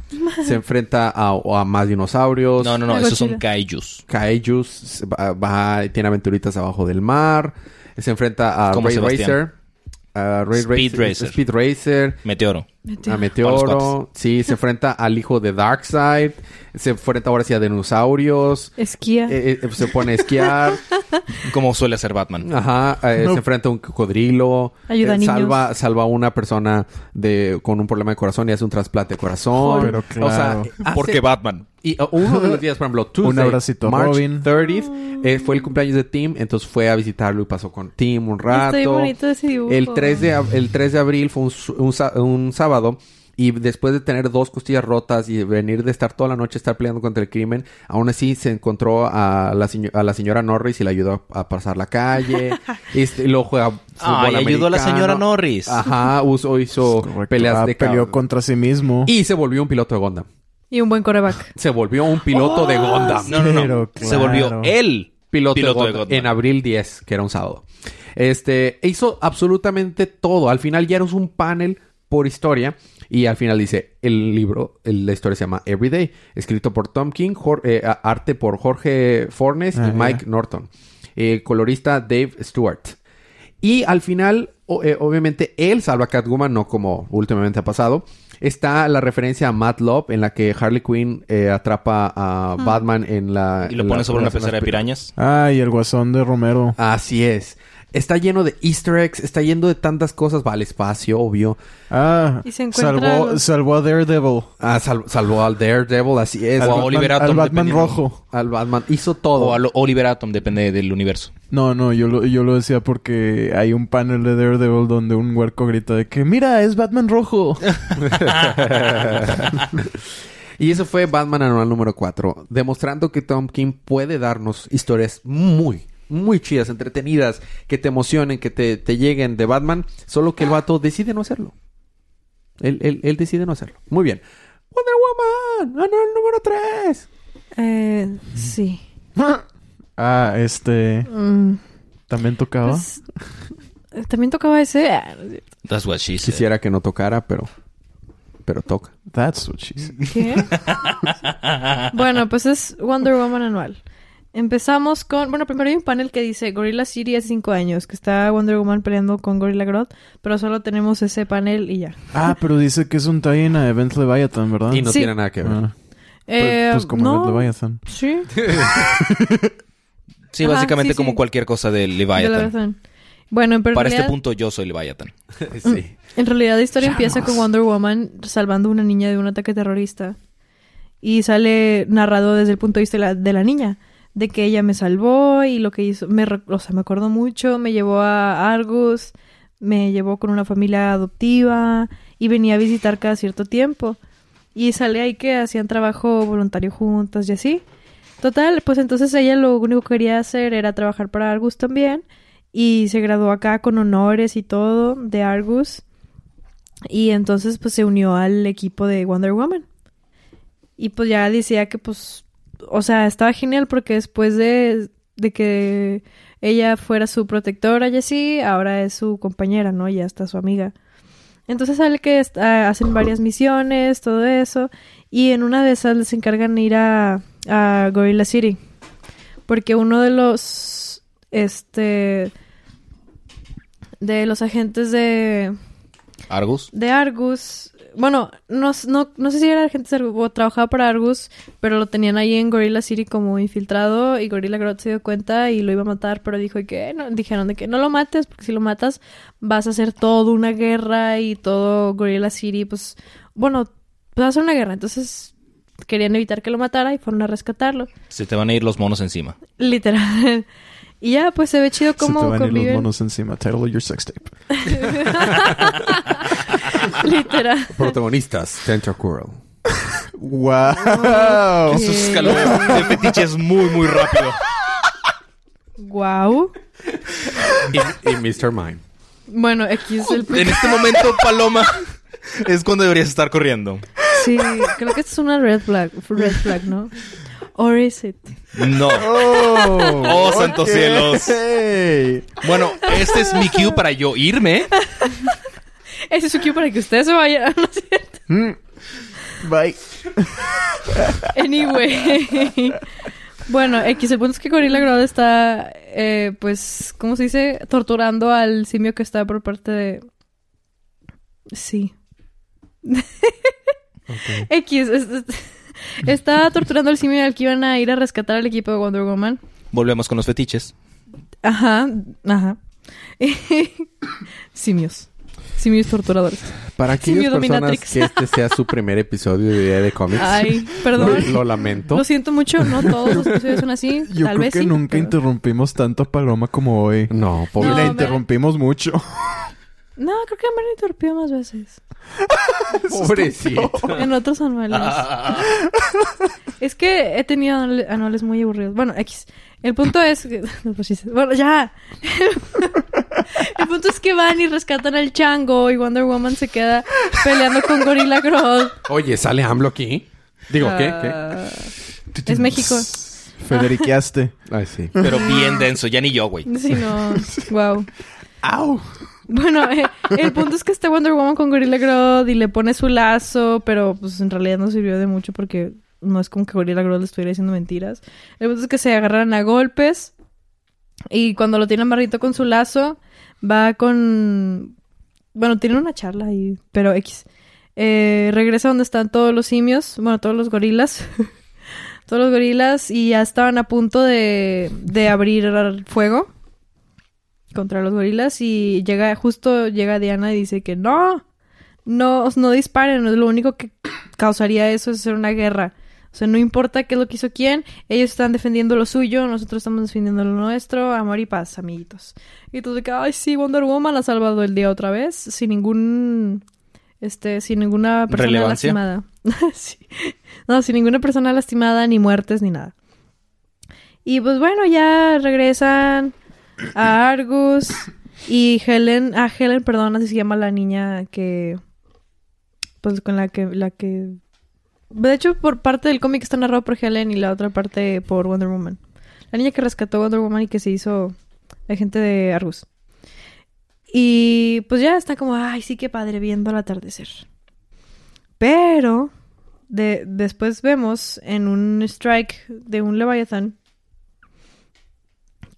A: se enfrenta a, a más dinosaurios.
D: No, no, no, esos son kaijus.
A: Kaijus, va, va- tiene aventuritas abajo del mar, se enfrenta a Ray
D: Sebastián.
A: Racer, a Ray
D: Speed Racer.
A: Speed Racer,
D: Meteoro.
A: A
D: Para
A: Meteoro, sí, se enfrenta al hijo de Darkseid, se enfrenta ahora sí a dinosaurios,
C: Esquía.
A: eh, eh, se pone a esquiar,
D: Como suele hacer Batman.
A: ajá, eh,
B: No.
A: se enfrenta a un cocodrilo,
C: Ayuda a niños.
A: salva, salva a una persona de con un problema de corazón y hace un trasplante de corazón.
B: Pero
A: O sea,
B: claro.
A: hace-
D: Porque Batman.
A: Y uh, uno de los días, por ejemplo, Tuesday,
B: abracito a
A: March
B: Robin.
A: 30th, eh, fue el cumpleaños de Tim, entonces fue a visitarlo y pasó con Tim un rato.
C: Bien bonito ese dibujo.
A: El 3 de, ab- el 3 de abril fue un, un un sábado y después de tener dos costillas rotas y venir de estar toda la noche estar peleando contra el crimen, aún así se encontró a la, a la señora Norris y le ayudó a pasar la calle. este, y luego juega fútbol
D: Ay, ayudó a la señora Norris.
A: Ajá, usó, hizo
B: Correcto.
A: peleas
B: Ah,
A: de
B: peleó
A: cab-
B: contra sí mismo.
A: Y se volvió un piloto de Gondam.
C: Y un buen coreback.
A: Se volvió un piloto de Gondam.
D: No, no, no. Se volvió él
A: piloto,
D: piloto
A: de Gondam. en abril 10, que era un sábado. Este, hizo absolutamente todo. Al final ya era un panel por historia. Y al final dice, el libro, el- la historia se llama Everyday, escrito por Tom King, eh, arte por Jorge Fornes
B: Ah,
A: y Mike
B: ya.
A: Norton. Eh, colorista Dave Stewart. Y al final, o- eh, obviamente, él salva a Catwoman, no como últimamente ha pasado. Está la referencia a Matt Love, en la que Harley Quinn eh, atrapa a Batman en la...
D: y lo pone sobre una pecera de pirañas.
B: Ay, el guasón de Romero.
A: Así es. Está lleno de easter eggs, está lleno de tantas cosas. Va al espacio, obvio.
B: Ah,
C: Y se encuentra
B: salvó,
C: algo.
B: salvó a Daredevil.
A: Ah, sal- salvó al Daredevil, así es.
B: Al
D: O a
A: Al,
B: Batman-
D: Oliver Atom,
B: al Batman rojo.
A: al Batman. Hizo todo.
D: O a lo- Oliver Atom, depende del universo.
B: No, no, yo lo, yo lo decía porque hay un panel de Daredevil donde un huerco grita de que ¡Mira, es Batman rojo!
A: Y eso fue Batman Anual número 4, demostrando que Tom King puede darnos historias muy, muy chidas, entretenidas, que te emocionen, que te, te lleguen de Batman, solo que el vato decide no hacerlo. Él, él, él decide no hacerlo. Muy bien. Wonder Woman, Anual número 3.
C: Eh, sí.
B: Ah, este...
C: Mm,
B: ¿También tocaba?
C: pues, También tocaba ese. Ah.
D: That's what she said.
A: Quisiera que no tocara, pero... Pero toca.
B: That's what she said.
C: ¿Qué? bueno, pues es Wonder Woman anual. Empezamos con... Bueno, primero hay un panel que dice Gorilla City hace cinco años, que está Wonder Woman peleando con Gorilla Grodd, pero solo tenemos ese panel y ya.
B: Ah, pero dice que es un tie-in a Event Leviathan, ¿verdad?
A: Y no
C: Sí.
A: tiene nada que ver.
B: Ah,
C: Eh,
B: pues, pues como
C: no,
B: Event Leviathan.
C: Sí.
D: Sí,
C: Ajá,
D: básicamente
C: sí,
D: como
C: sí.
D: cualquier cosa de
C: de
D: Leviathan.
C: Bueno, en
D: Para este
C: realidad-
D: punto yo soy Leviathan.
A: sí.
C: En realidad la historia empieza con Wonder Woman salvando a una niña de un ataque terrorista. Y sale narrado desde el punto de vista de la, de la niña. De que ella me salvó y lo que hizo... Me, o sea, me acuerdo mucho. Me llevó a Argus. Me llevó con una familia adoptiva. Y venía a visitar cada cierto tiempo. Y sale ahí que hacían trabajo voluntario juntas y así. Total, pues entonces ella lo único que quería hacer era trabajar para Argus también. Y se graduó acá con honores y todo de Argus. Y entonces pues se unió al equipo de Wonder Woman. Y pues ya decía que pues, o sea, estaba genial porque después de, de que ella fuera su protectora y así, ahora es su compañera, ¿no? Ya está su amiga. Entonces sale que est- ah, hacen varias misiones, todo eso. Y en una de esas les encargan ir a, a Gorilla City. Porque uno de los, este, de los agentes de,
D: Argus.
C: de Argus. Bueno, no, no, no sé si era Argus o trabajaba para Argus, pero lo tenían ahí en Gorilla City como infiltrado y Gorilla Grodd se dio cuenta y lo iba a matar, pero dijo que no, dijeron de que no lo mates, porque si lo matas vas a hacer toda una guerra y todo Gorilla City, pues, bueno, pues va a ser una guerra, entonces querían evitar que lo matara y fueron a rescatarlo,
D: Se te van a ir los monos encima.
C: literal. Y ya, pues se ve chido
B: Se te
C: cómo
B: van a ir los monos encima. Title of your sex tape.
C: Literal.
A: Protagonistas, Tentacural.
B: ¡Wow!
C: Ok.
D: Eso escaló de, fetiches muy, muy rápido.
C: Wow.
A: Y, y Mr. Mime.
C: Bueno, aquí es el...
D: En este momento, Paloma, es cuando deberías estar corriendo.
C: Sí, creo que esta es una red flag, red flag, ¿no? Or is it?
D: No.
B: ¡Oh!
D: Oh, santos
B: ok.
D: cielos. Bueno, este es mi cue para yo irme.
C: Ese es su cue para que ustedes se vayan, ¿no es cierto?
B: Mm. Bye.
C: Anyway. Bueno, X, el punto es que Gorilla Grodd está, eh, pues, ¿cómo se dice? Torturando al simio que está por parte de... Sí. X, es- es- está torturando al simio al que iban a ir a rescatar al equipo de Wonder Woman.
D: Volvemos con los fetiches.
C: Ajá, ajá. Simios. Simios torturadores.
A: Para
C: Simio
A: aquellas personas
C: dominatrix.
A: que este sea su primer episodio de Día de Cómics,
C: Ay,
A: lo,
C: perdón.
A: lo lamento.
C: Lo siento mucho, no todos los episodios son así.
B: Yo
C: Tal
B: creo
C: vez
B: que
C: sí,
B: nunca
C: pero-
B: interrumpimos tanto a Paloma como hoy.
A: No, pobre.
C: No,
B: la
C: me-
B: interrumpimos mucho.
C: No, creo que me han interrumpido más veces.
A: Pobrecito.
C: En otros anuales. es que he tenido anual- anuales muy aburridos. Bueno, X. El punto es... que- Pues Bueno, ya. El punto es que van y rescatan al chango y Wonder Woman se queda peleando con Gorilla Grodd.
A: Oye, ¿sale AMLO aquí? Digo, ¿qué? ¿Qué?
C: Ah, Es México.
B: Federiqueaste.
A: Ay, sí.
D: Pero bien denso, ya ni yo, güey.
C: Sí, no. Wow.
B: ¡Au!
C: Bueno, eh, el punto es que está Wonder Woman con Gorilla Grodd y le pone su lazo, pero pues en realidad no sirvió de mucho porque no es como que Gorilla Grodd le estuviera diciendo mentiras. El punto es que se agarran a golpes y cuando lo tiene amarrito con su lazo, va con... Bueno, tienen una charla ahí, pero X. Eh, regresa donde están todos los simios, bueno, todos los gorilas. todos los gorilas y ya estaban a punto de, de abrir fuego contra los gorilas y llega justo llega Diana y dice que no no no disparen lo único que causaría eso es hacer una guerra o sea no importa qué es lo que hizo quién ellos están defendiendo lo suyo nosotros estamos defendiendo lo nuestro amor y paz amiguitos y tú de que ay sí Wonder Woman ha salvado el día otra vez sin ningún Este, sin ninguna persona
D: ¿Relevancia?
C: lastimada. Sí. No, sin ninguna persona lastimada, ni muertes, ni nada. Y pues bueno, ya regresan a Argus y Helen, a Helen, perdón, así se llama la niña que pues con la que la que de hecho por parte del cómic está narrado por Helen y la otra parte por Wonder Woman. La niña que rescató Wonder Woman y que se hizo agente de Argus. Y pues ya está como, ay, sí que padre viendo el atardecer. Pero de, después vemos en un strike de un Leviathan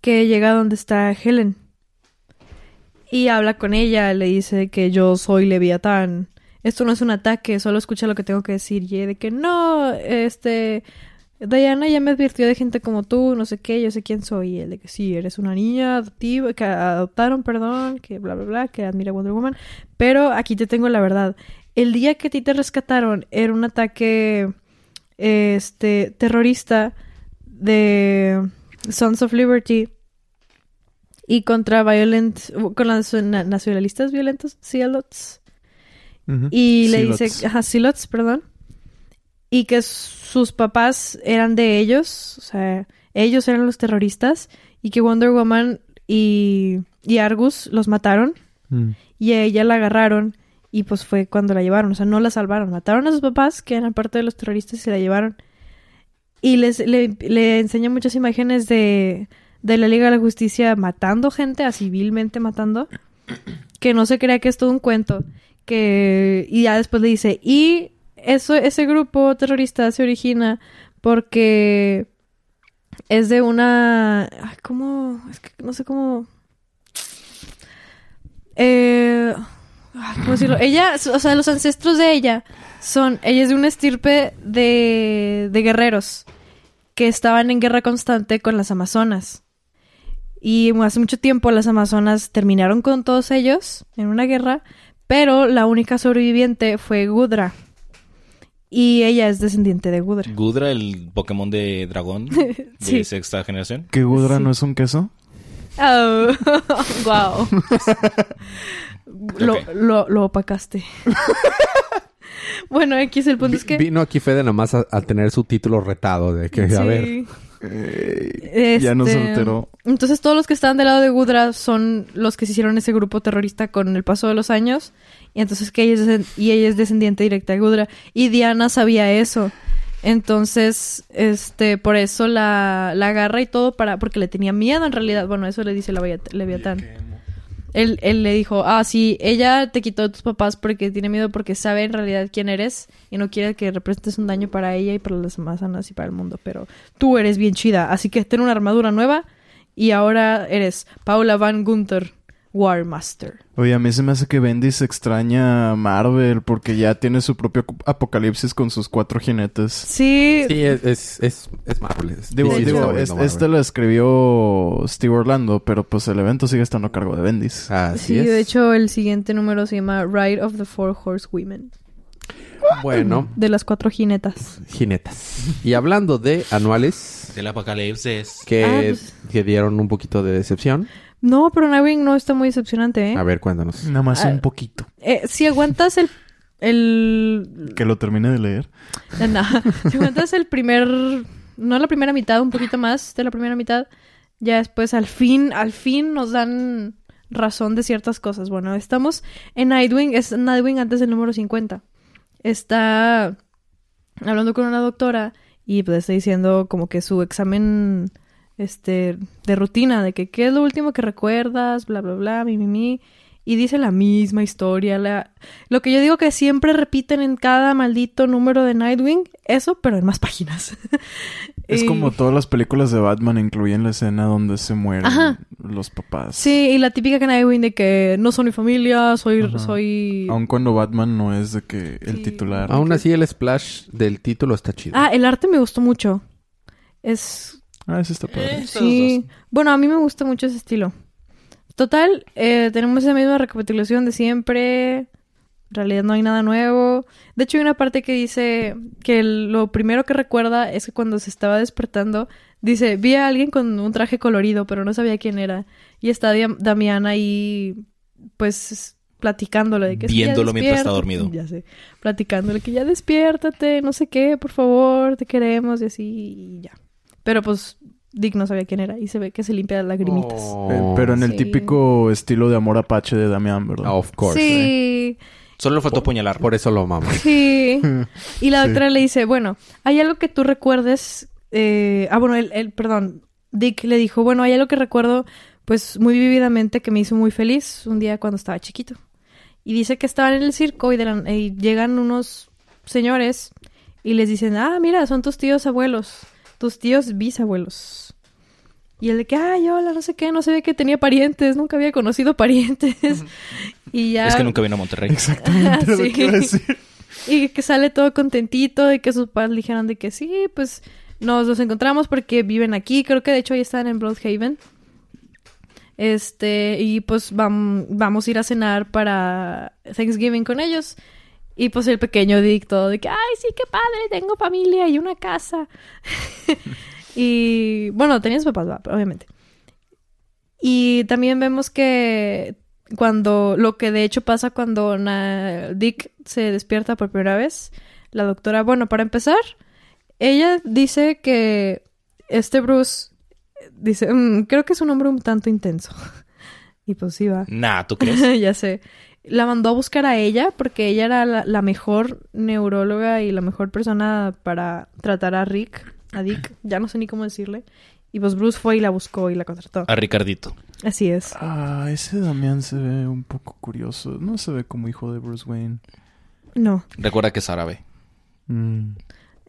C: que llega donde está Helen. Y habla con ella, le dice que yo soy Leviatán. Esto no es un ataque, solo escucha lo que tengo que decir. Y de que no, este... Diana ya me advirtió de gente como tú, no sé qué, yo sé quién soy. Y él de que sí, eres una niña adoptiva, que adoptaron, perdón, que bla, bla, bla, que admira a Wonder Woman. Pero aquí te tengo la verdad. El día que a ti te rescataron era un ataque este terrorista de Sons of Liberty y contra violent con las na- nacionalistas violentos, Y le dice, ajá, Zealots, perdón. Y que sus papás eran de ellos, o sea, ellos eran los terroristas y que Wonder Woman y, y Argus los mataron
B: Mm.
C: y a ella la agarraron y pues fue cuando la llevaron, o sea, no la salvaron, mataron a sus papás que eran parte de los terroristas y la llevaron. Y les, le, le enseña muchas imágenes de, de la Liga de la Justicia matando gente, a civilmente matando, que no se crea que es todo un cuento, que y ya después le dice, y eso, ese grupo terrorista se origina porque es de una, ay, ¿cómo? Es que no sé cómo... Eh, ¿Cómo decirlo? Ella, o sea, los ancestros de ella son, ella es de una estirpe de, de guerreros que estaban en guerra constante con las Amazonas. Y hace mucho tiempo las Amazonas terminaron con todos ellos en una guerra, pero la única sobreviviente fue Gudra. Y ella es descendiente de Gudra.
D: Gudra, el Pokémon de dragón de
C: Sí.
D: sexta generación.
B: ¿Que Gudra
C: Sí.
B: no es un queso?
C: Oh, wow. lo, lo, lo opacaste. bueno, aquí es el punto es que...
A: Vino aquí Fede nada más a, a tener su título retado de que, a
C: Sí.
A: ver,
B: Eh, Ya nos
C: Este,
B: alteró.
C: Entonces todos los que están del lado de Gudra son los que se hicieron ese grupo terrorista con el paso de los años. Y entonces que ella es, y ella es descendiente directa de Gudra. Y Diana sabía eso. Entonces, este, por eso la, la agarra y todo para, porque le tenía miedo en realidad. Bueno, eso le dice la Leviat- Leviatán. Él, él le dijo, ah, sí, ella te quitó de tus papás porque tiene miedo porque sabe en realidad quién eres y no quiere que representes un daño para ella y para las amazonas y para el mundo, pero tú eres bien chida, así que ten una armadura nueva y ahora eres Paula Van Gunther, War Master.
B: Oye, a mí se me hace que Bendis extraña a Marvel porque ya tiene su propio apocalipsis con sus cuatro jinetes.
C: Sí,
A: sí, es, es, es, es Marvel. es-
B: Digo,
A: sí,
B: digo, es-
A: Marvel.
B: este lo escribió Steve Orlando, pero pues el evento sigue estando a cargo de Bendis.
A: Así
C: sí,
A: es.
C: de hecho el siguiente número se llama Ride of the Four Horsewomen,
A: Bueno,
C: de las cuatro jinetas.
A: jinetas. Y hablando de anuales
D: Del apocalipsis.
A: que,
C: Ah, pues-
A: que dieron un poquito de decepción.
C: No, pero Nightwing no está muy decepcionante, ¿eh?
A: A ver, cuéntanos.
B: Nada más
C: Ah.
B: un poquito.
C: Eh, si aguantas el... el
B: Que lo termine de leer.
C: No, si aguantas el primer, no la primera mitad, un poquito más de la primera mitad, ya después al fin, al fin nos dan razón de ciertas cosas. Bueno, estamos en Nightwing, es Nightwing antes del número 50. Está hablando con una doctora y pues está diciendo como que su examen este de rutina de que qué es lo último que recuerdas, bla bla bla, mi mi mi y dice la misma historia, la lo que yo digo que siempre repiten en cada maldito número de Nightwing, eso pero en más páginas.
B: Es
C: Y-
B: como todas las películas de Batman incluyen la escena donde se mueren
C: Ajá.
B: los papás.
C: Sí, y la típica que Nightwing de que no son mi familia, soy
B: Ajá.
C: soy
B: Aun cuando Batman no es de que el
C: Sí.
B: titular.
A: Aún así, el splash del título está chido.
C: Ah, el arte me gustó mucho. Es
B: Ah, eso está padre.
D: Eh,
C: Sí,
D: dos.
C: bueno, a mí me gusta mucho ese estilo. Total, eh, tenemos esa misma recapitulación de siempre. En realidad no hay nada nuevo. De hecho, hay una parte que dice que el- lo primero que recuerda es que cuando se estaba despertando, dice, vi a alguien con un traje colorido, pero no sabía quién era. Y está Damián ahí, pues, platicándole de que
D: Viéndolo mientras está dormido.
C: Ya sé. Platicándole que ya despiértate, no sé qué, por favor, te queremos y así y ya. Pero pues Dick no sabía quién era y se ve que se limpia las lagrimitas.
A: Oh.
B: Eh, pero en el
C: Sí.
B: típico estilo de amor apache de Damián, ¿verdad?
A: Of course.
C: sí.
D: Solo le faltó apuñalar.
A: Por eso lo amamos.
C: Sí. Y la
B: Sí.
C: doctora le dice, bueno, hay algo que tú recuerdes. eh, ah, bueno, él, él- perdón. Dick le dijo, bueno, hay algo que recuerdo, pues, muy vividamente que me hizo muy feliz un día cuando estaba chiquito. Y dice que estaban en el circo y, de la- y llegan unos señores y les dicen, ah, mira, son tus tíos abuelos, tus tíos bisabuelos. Y él de que, ay, hola, no sé qué, no sabía que tenía parientes, nunca había conocido parientes. y ya...
D: Es que nunca vino a Monterrey.
B: Exactamente lo
C: Sí.
B: que iba a decir.
C: Y que sale todo contentito y que sus padres le dijeron de que sí, pues nos los encontramos porque viven aquí. Creo que de hecho ya están en Broadhaven. Este, y pues vam- vamos a ir a cenar para Thanksgiving con ellos. Y pues el pequeño Dick todo de que, ay, sí, qué padre, tengo familia y una casa. y bueno, tenía sus papás, obviamente. Y también vemos que cuando lo que de hecho pasa cuando na- Dick se despierta por primera vez, la doctora, bueno, para empezar, ella dice que este Bruce dice, "Mm, creo que es un hombre un tanto intenso. y pues sí va.
D: Nah, ¿tú crees?
C: ya sé. La mandó a buscar a ella porque ella era la, la mejor neuróloga y la mejor persona para tratar a Rick, a Dick, ya no sé ni cómo decirle. Y pues Bruce fue y la buscó y la contrató.
D: A Ricardito.
C: Así es.
B: Ah, ese Damián se ve un poco curioso. No se ve como hijo de Bruce Wayne.
C: No.
D: Recuerda que es árabe.
B: Mm.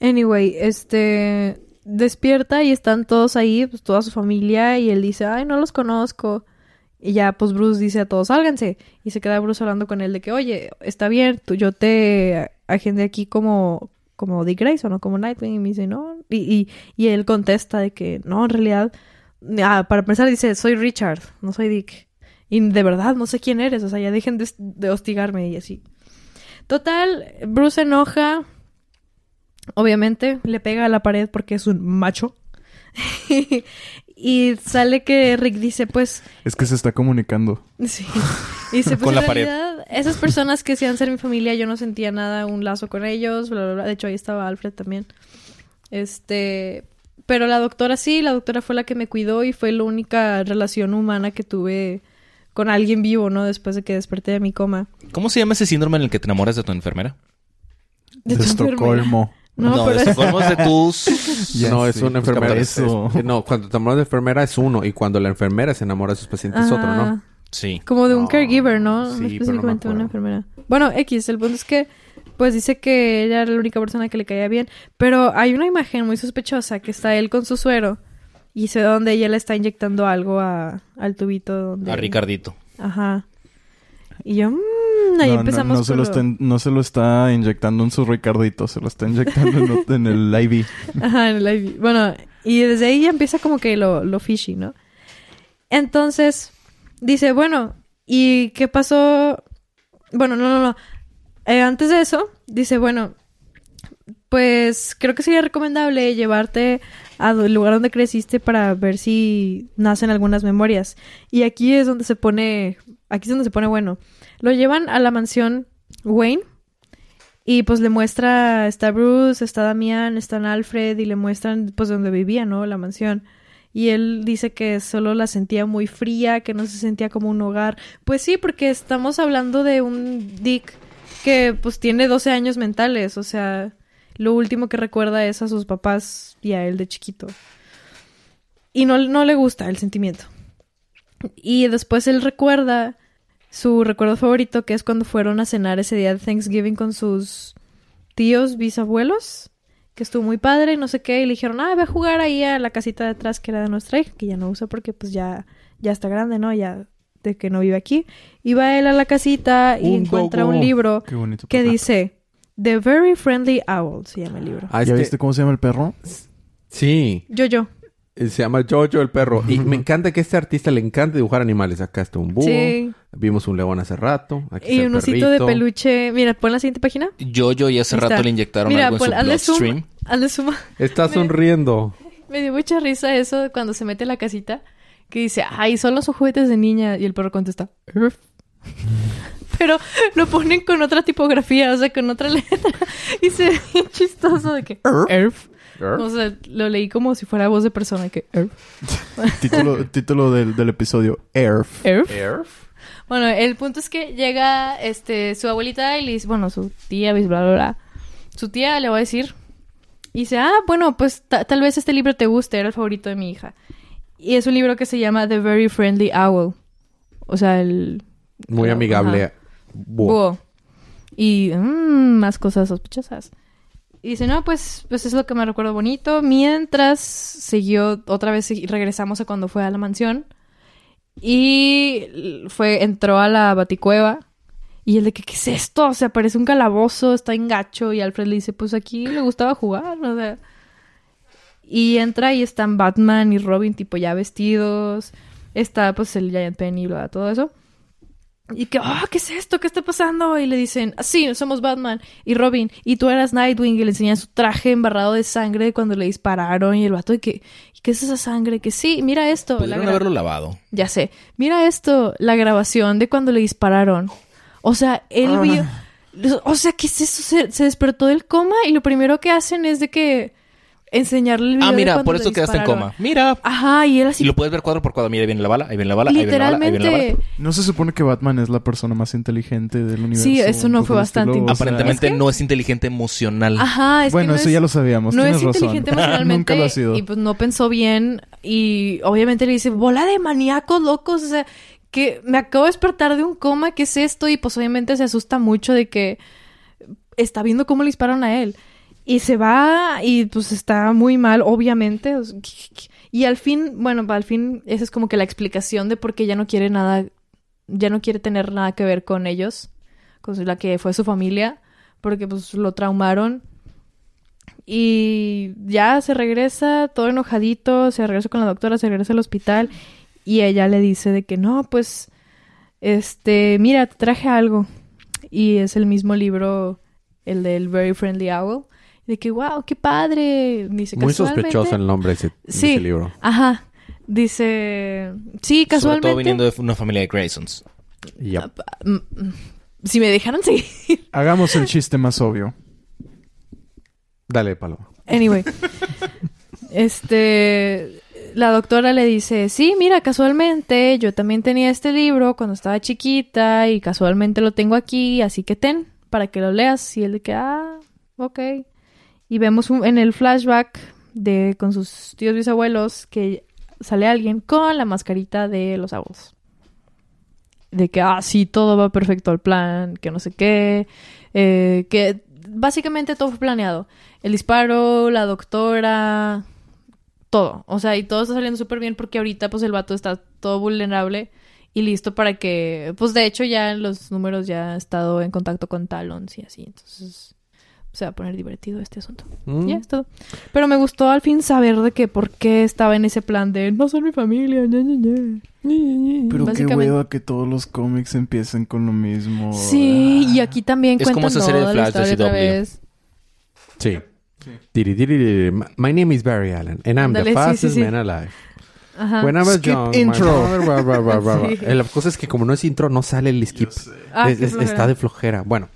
C: Anyway, este despierta y están todos ahí, pues toda su familia, y él dice, ay, no los conozco. Y ya, pues Bruce dice a todos, sálganse. Y se queda Bruce hablando con él de que, oye, está bien, tú, yo te agendé aquí como, como Dick Grayson o como Nightwing. Y me dice, no. Y, y, y él contesta de que, no, en realidad, ah, para empezar dice, soy Richard, no soy Dick. Y de verdad, no sé quién eres, o sea, ya dejen de, de hostigarme y así. Total, Bruce se enoja, Obviamente, le pega a la pared porque es un macho. y sale que Rick dice, pues,
B: Es que se está comunicando.
C: sí. Dice, pues
D: Con
C: en
D: la pared.
C: realidad, esas personas que decían ser mi familia, yo no sentía nada, un lazo con ellos, bla, bla, bla. De hecho, ahí estaba Alfred también. Este, pero la doctora sí, la doctora fue la que me cuidó y fue la única relación humana que tuve con alguien vivo, ¿no? Después de que desperté de mi coma.
D: ¿Cómo se llama ese síndrome en el que te enamoras de tu enfermera?
B: De,
C: tu enfermera.
B: Estocolmo.
C: No, pero
D: de
C: es-
D: Estocolmo es de tus...
A: No, es
B: sé,
A: una
B: pues,
A: enfermera. es- es- no, cuando te enamoras de enfermera es uno. Y cuando la enfermera se enamora de sus pacientes es otro, ¿no?
C: Ah,
D: Sí.
C: Como de un
A: No,
C: caregiver, ¿no?
A: sí, pero no
C: Específicamente una enfermera. Bueno, X, el punto es que, pues dice que ella era la única persona que le caía bien. Pero hay una imagen muy sospechosa que está él con su suero y se ve donde ella le está inyectando algo a, al tubito. Donde...
D: A Ricardito.
C: Ajá. Y yo, mmm,
B: No, no,
C: empezamos
B: no se lo está, no se lo está inyectando en su Ricardito, se lo está inyectando en el IV.
C: Ajá, en el IV. Bueno, y desde ahí ya empieza como que lo, lo fishy, ¿no? Entonces, dice, bueno, ¿y qué pasó? Bueno, no, no, no. Eh, antes de eso, dice, bueno, pues creo que sería recomendable llevarte al lugar donde creciste para ver si nacen algunas memorias. Y aquí es donde se pone, aquí es donde se pone bueno. Lo llevan a la mansión Wayne y pues le muestra, está Bruce, está Damián, está Alfred y le muestran pues donde vivía, ¿no? La mansión. Y él dice que solo la sentía muy fría, que no se sentía como un hogar. Pues sí, porque estamos hablando de un Dick que pues tiene 12 años mentales, o sea, lo último que recuerda es a sus papás y a él de chiquito. Y no, no le gusta el sentimiento. Y después él recuerda su recuerdo favorito, que es cuando fueron a cenar ese día de Thanksgiving con sus tíos, bisabuelos, que estuvo muy padre y no sé qué, y le dijeron, ah, ve a jugar ahí a la casita de atrás que era de nuestra hija, que ya no usa porque pues ya, ya está grande, ¿no? Ya de que no vive aquí. Y va él a la casita y
B: Un
C: encuentra
B: dogo.
C: un libro que dice The Very Friendly Owl, se llama el libro.
A: Ah,
B: ¿Ya viste cómo se llama el perro?
A: Sí.
C: Yo, yo.
A: Eh, Se llama Jojo el perro. Y me encanta que a este artista le encanta dibujar animales. Acá está un búho.
C: Sí.
A: Vimos un león hace rato. Aquí
C: Y un osito de peluche. Mira, pon la siguiente página.
D: Yo, yo, y hace
C: Ahí
D: rato
C: está.
D: le inyectaron
C: Mira,
D: algo en
C: pon-
D: su
C: hazle zoom.
D: bloodstream.
C: Hazle zoom.
A: Está sonriendo.
C: Me dio mucha risa eso de cuando se mete a la casita. Que dice, ay, son los juguetes de niña. Y el perro contesta, pero lo ponen con otra tipografía, o sea, con otra letra. Y se ve chistoso de que... Erf. O sea, lo leí como si fuera voz de persona que... Erf.
B: título título del, del episodio, ERF.
C: Erf. Bueno, el punto es que llega este su abuelita y le dice, bueno, su tía, bla, bla, bla. Su tía le va a decir, y dice, ah, bueno, pues ta- tal vez este libro te guste, era el favorito de mi hija. Y es un libro que se llama The Very Friendly Owl. O sea, el...
A: Muy
C: Ajá.
A: amigable. Búho.
C: Búho. Y mm, más cosas sospechosas. Y dice, no, pues, pues es lo que me recuerdo bonito. Mientras siguió, otra vez regresamos a cuando fue a la mansión. Y fue, entró a la baticueva. Y él de que, ¿qué es esto? O sea, parece un calabozo, está en gacho. Y Alfred le dice, pues aquí le gustaba jugar, o sea. Y entra y están Batman y Robin, tipo ya vestidos. Está pues el Giant Penny y todo eso. Y que, ah, ¿qué es esto? ¿Qué está pasando? Y le dicen, ah, sí, somos Batman y Robin. Y tú eras Nightwing. Y le enseñan su traje embarrado de sangre de cuando le dispararon. Y el vato, ¿y qué es esa sangre? Que sí, mira esto. la
D: Pudieron
C: gra-
D: haberlo lavado.
C: Ya sé. Mira esto, la grabación de cuando le dispararon. O sea, él vio... O sea, ¿qué es eso? Se, se despertó del coma y lo primero que hacen es de que enseñarle el video
D: Ah, mira, por eso quedaste en
C: dispararon.
D: coma. Mira.
C: Ajá, y él así
D: Y lo puedes ver cuadro por cuadro. Mira, ahí viene la bala, ahí viene la bala, ahí viene la bala, ahí viene la bala.
C: literalmente...
B: ¿No se supone que Batman es la persona más inteligente del universo?
C: Sí, eso no fue bastante
B: estilo? O sea,
D: Aparentemente
C: Es que-
D: no es inteligente emocional.
C: Ajá, es
B: bueno,
C: que no
B: eso
C: es-
B: ya lo sabíamos.
C: No
B: tienes
C: es
B: razón.
C: inteligente emocionalmente.
B: Nunca lo ha sido.
C: Y pues no pensó bien. Y obviamente le dice, bola de maníacos locos. O sea, que me acabo de despertar de un coma. ¿Qué es esto? Y pues obviamente se asusta mucho de que está viendo cómo le disparan a él. Y se va y pues está muy mal, obviamente. Y al fin, bueno, al fin esa es como que la explicación de por qué ya no quiere nada, ya no quiere tener nada que ver con ellos, con la que fue su familia, porque pues lo traumaron. Y ya se regresa todo enojadito, se regresa con la doctora, se regresa al hospital y ella le dice de que no, pues, este, mira, te traje algo. Y es el mismo libro, el del Very Friendly Owl. De que, wow, qué padre. Dice,
A: Muy sospechoso el nombre de ese, de
C: Sí.
A: ese libro.
C: Ajá. Dice, sí,
D: Sobre
C: casualmente.
D: todo viniendo de una familia de Graysons.
A: Yep.
C: Mm, mm, Si me dejaran seguir.
B: Hagamos el chiste más obvio.
A: Dale, Paloma.
C: Anyway. este. La doctora le dice: Sí, mira, casualmente yo también tenía este libro cuando estaba chiquita y casualmente lo tengo aquí, así que ten para que lo leas. Y él de que, ah, ok. Y vemos en el flashback de con sus tíos bisabuelos que sale alguien con la mascarita de los abuelos. De que, ah, sí, todo va perfecto al plan, que no sé qué. eh, que básicamente todo fue planeado. El disparo, la doctora, todo. O sea, y todo está saliendo súper bien porque ahorita pues el vato está todo vulnerable y listo para que, pues de hecho ya en los números ya ha estado en contacto con Talons y así. Entonces se va a poner divertido este asunto.
A: Mm.
C: Ya es todo. Pero me gustó al fin saber de que por qué estaba en ese plan de no son mi familia, ña, ña, ña".
B: Pero qué hueva que todos los cómics empiecen con lo mismo.
C: Sí, y aquí también
D: Es como
C: cuentan
D: esa serie de
C: toda la
D: Flash de
C: historia otra
D: CW.
C: vez.
A: Sí. Tiri. My name is Barry Allen, and I'm
C: Ándale,
A: the
C: sí,
A: fastest
C: sí, sí.
A: man alive.
C: Ajá.
A: When I was
B: Skip
A: young,
B: intro.
A: father- blah, blah, blah, blah, blah.
C: Sí.
A: Eh, La cosa es que como no es intro, no sale el skip.
C: Ah,
A: Es-
C: qué
A: es- está de flojera. Bueno,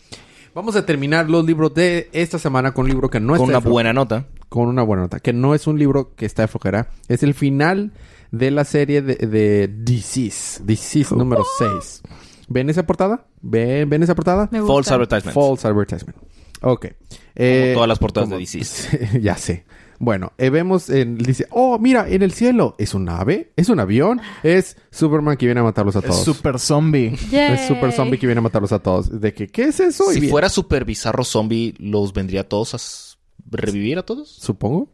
A: vamos a terminar los libros de esta semana con un libro que no
D: Con
A: está
D: una
A: de flo-
D: buena nota.
A: con una buena nota. Que no es un libro que está de flojera. Es el final de la serie de, de Disease. Disease número 6. ¿Ven esa portada? ¿Ven, ¿ven esa portada?
C: Me gusta.
D: False advertisement.
A: False advertisement. Ok. Eh,
D: todas las portadas
A: como-
D: de DC.
A: ya sé. Bueno, eh, vemos, en, dice, oh, mira, en el cielo. ¿Es un ave? ¿Es un avión? Es Superman que viene a matarlos a
B: Es
A: todos.
B: super zombie.
C: Yay.
A: Es super zombie que viene a matarlos a todos. ¿De que qué es eso?
D: Si fuera super bizarro zombie, ¿los vendría a todos a revivir a todos?
A: Supongo.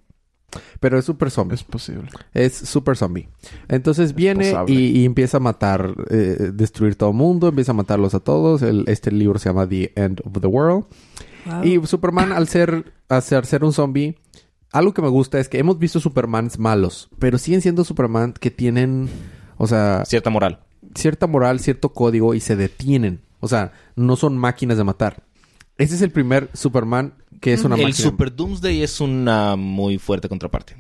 A: Pero es super zombie.
B: Es posible.
A: Es super zombie. Entonces viene y, y empieza a matar, eh, destruir todo el mundo, empieza a matarlos a todos. El- este libro se llama The End of the World.
C: Wow.
A: Y Superman, al ser, al ser, ser un zombie, algo que me gusta es que hemos visto Supermans malos, pero siguen siendo Superman que tienen, o sea,
D: Cierta moral.
A: cierta moral, cierto código y se detienen. O sea, no son máquinas de matar. Ese es el primer Superman que es una
D: El
A: máquina.
D: Super Doomsday es una muy fuerte contraparte.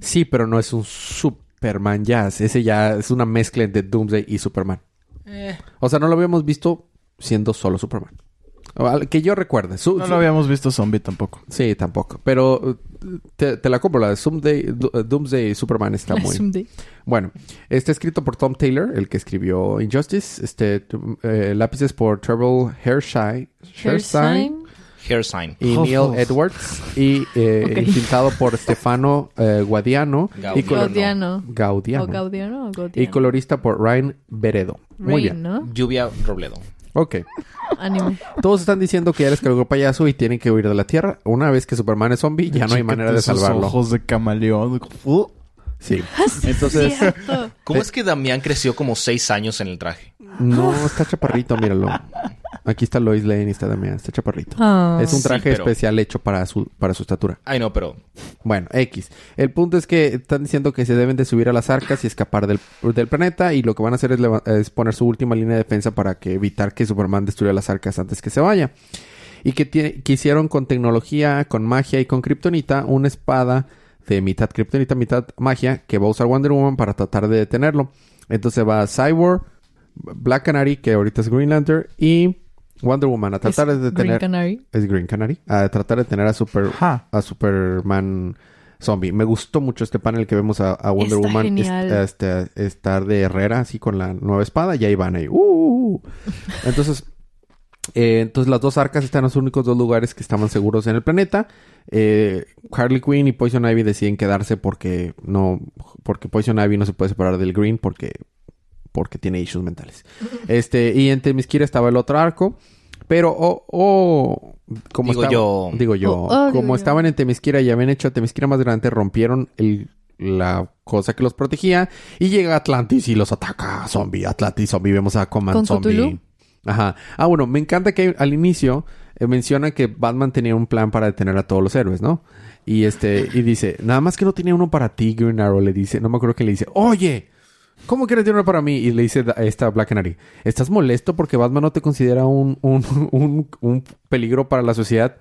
A: Sí, pero no es un Superman ya. Ese ya es una mezcla entre Doomsday y Superman. O sea, no lo habíamos visto siendo solo Superman. Que yo recuerde. Su-
B: No
A: su-
B: lo habíamos visto zombie tampoco.
A: Sí, tampoco. Pero te, te la compro. La de Someday- uh, Doomsday Superman está muy...
C: Someday.
A: Bueno, está escrito por Tom Taylor, el que escribió Injustice. Este, eh, lápices por Trevor Hershey, Hershey
D: Hair sign.
A: y
B: Uf,
A: Neil
B: uf.
A: Edwards. Y eh, pintado por Stefano eh, Guadiano.
D: Gaudiano.
A: Y color-
C: Gaudiano.
A: Gaudiano.
C: ¿O Gaudiano o
A: Y
C: Gaudiano?
A: colorista por Ryan Beredo. Muy
C: Rain,
A: bien.
C: ¿no?
D: Lluvia Robledo.
A: Ok.
C: Anime.
A: Todos están diciendo que ya les cargó el payaso y tienen que huir de la Tierra. Una vez que Superman es zombie, ya no hay manera de
B: esos
A: salvarlo.
B: ojos de camaleón. Uh.
A: Sí. Entonces,
C: Cierto.
D: ¿Cómo es que Damián creció como seis años en el traje?
A: no, está chaparrito, míralo. Aquí está Lois Lane y está Damián, está chaparrito.
C: Ah.
A: Es un
D: Sí,
A: traje
D: pero-
A: especial hecho para su, para su estatura.
D: Ay, no, pero
A: Bueno, X. El punto es que están diciendo que se deben de subir a las arcas y escapar del, del planeta. Y lo que van a hacer es, poner su última línea de defensa para que evitar que Superman destruya las arcas antes que se vaya. Y que, hicieron con tecnología, con magia y con kriptonita una espada de mitad kriptonita, mitad magia que va a usar Wonder Woman para tratar de detenerlo. Entonces va Cyborg, Black Canary, que ahorita es Green Lantern, y Wonder Woman a tratar
C: Es
A: de.
C: Green Canary.
A: Es Green Canary. A tratar de tener a Super a Superman zombie. Me gustó mucho este panel que vemos a, a Wonder
C: Está
A: Woman est- este, estar de herrera así con la nueva espada y ahí van ahí. ¡Uh! uh, uh! Entonces, eh, entonces las dos arcas están en los únicos dos lugares que estaban seguros en el planeta. Eh, Harley Quinn y Poison Ivy deciden quedarse porque no, porque Poison Ivy no se puede separar del Green porque porque tiene issues mentales. Este, y en Temisquira estaba el otro arco. Pero, oh, oh, como
D: Digo
A: estaba-
D: yo.
A: Digo yo.
C: Oh, oh, digo
A: como
C: yo.
A: estaban en Temisquira y habían hecho a Temisquira más grande, rompieron el, la cosa que los protegía. Y llega Atlantis y los ataca. Zombie, Atlantis, zombie. Vemos a Command
C: ¿Con
A: Zombie.
C: Cthulhu?
A: Ajá. Ah, bueno, me encanta que al inicio eh, menciona que Batman tenía un plan para detener a todos los héroes, ¿no? Y este, y dice, nada más que no tenía uno para ti, Green Arrow, le dice, no me acuerdo que le dice, oye, ¿cómo tiene uno para mí? Y le dice a esta Black Canary, ¿estás molesto porque Batman no te considera un, un, un, un peligro para la sociedad?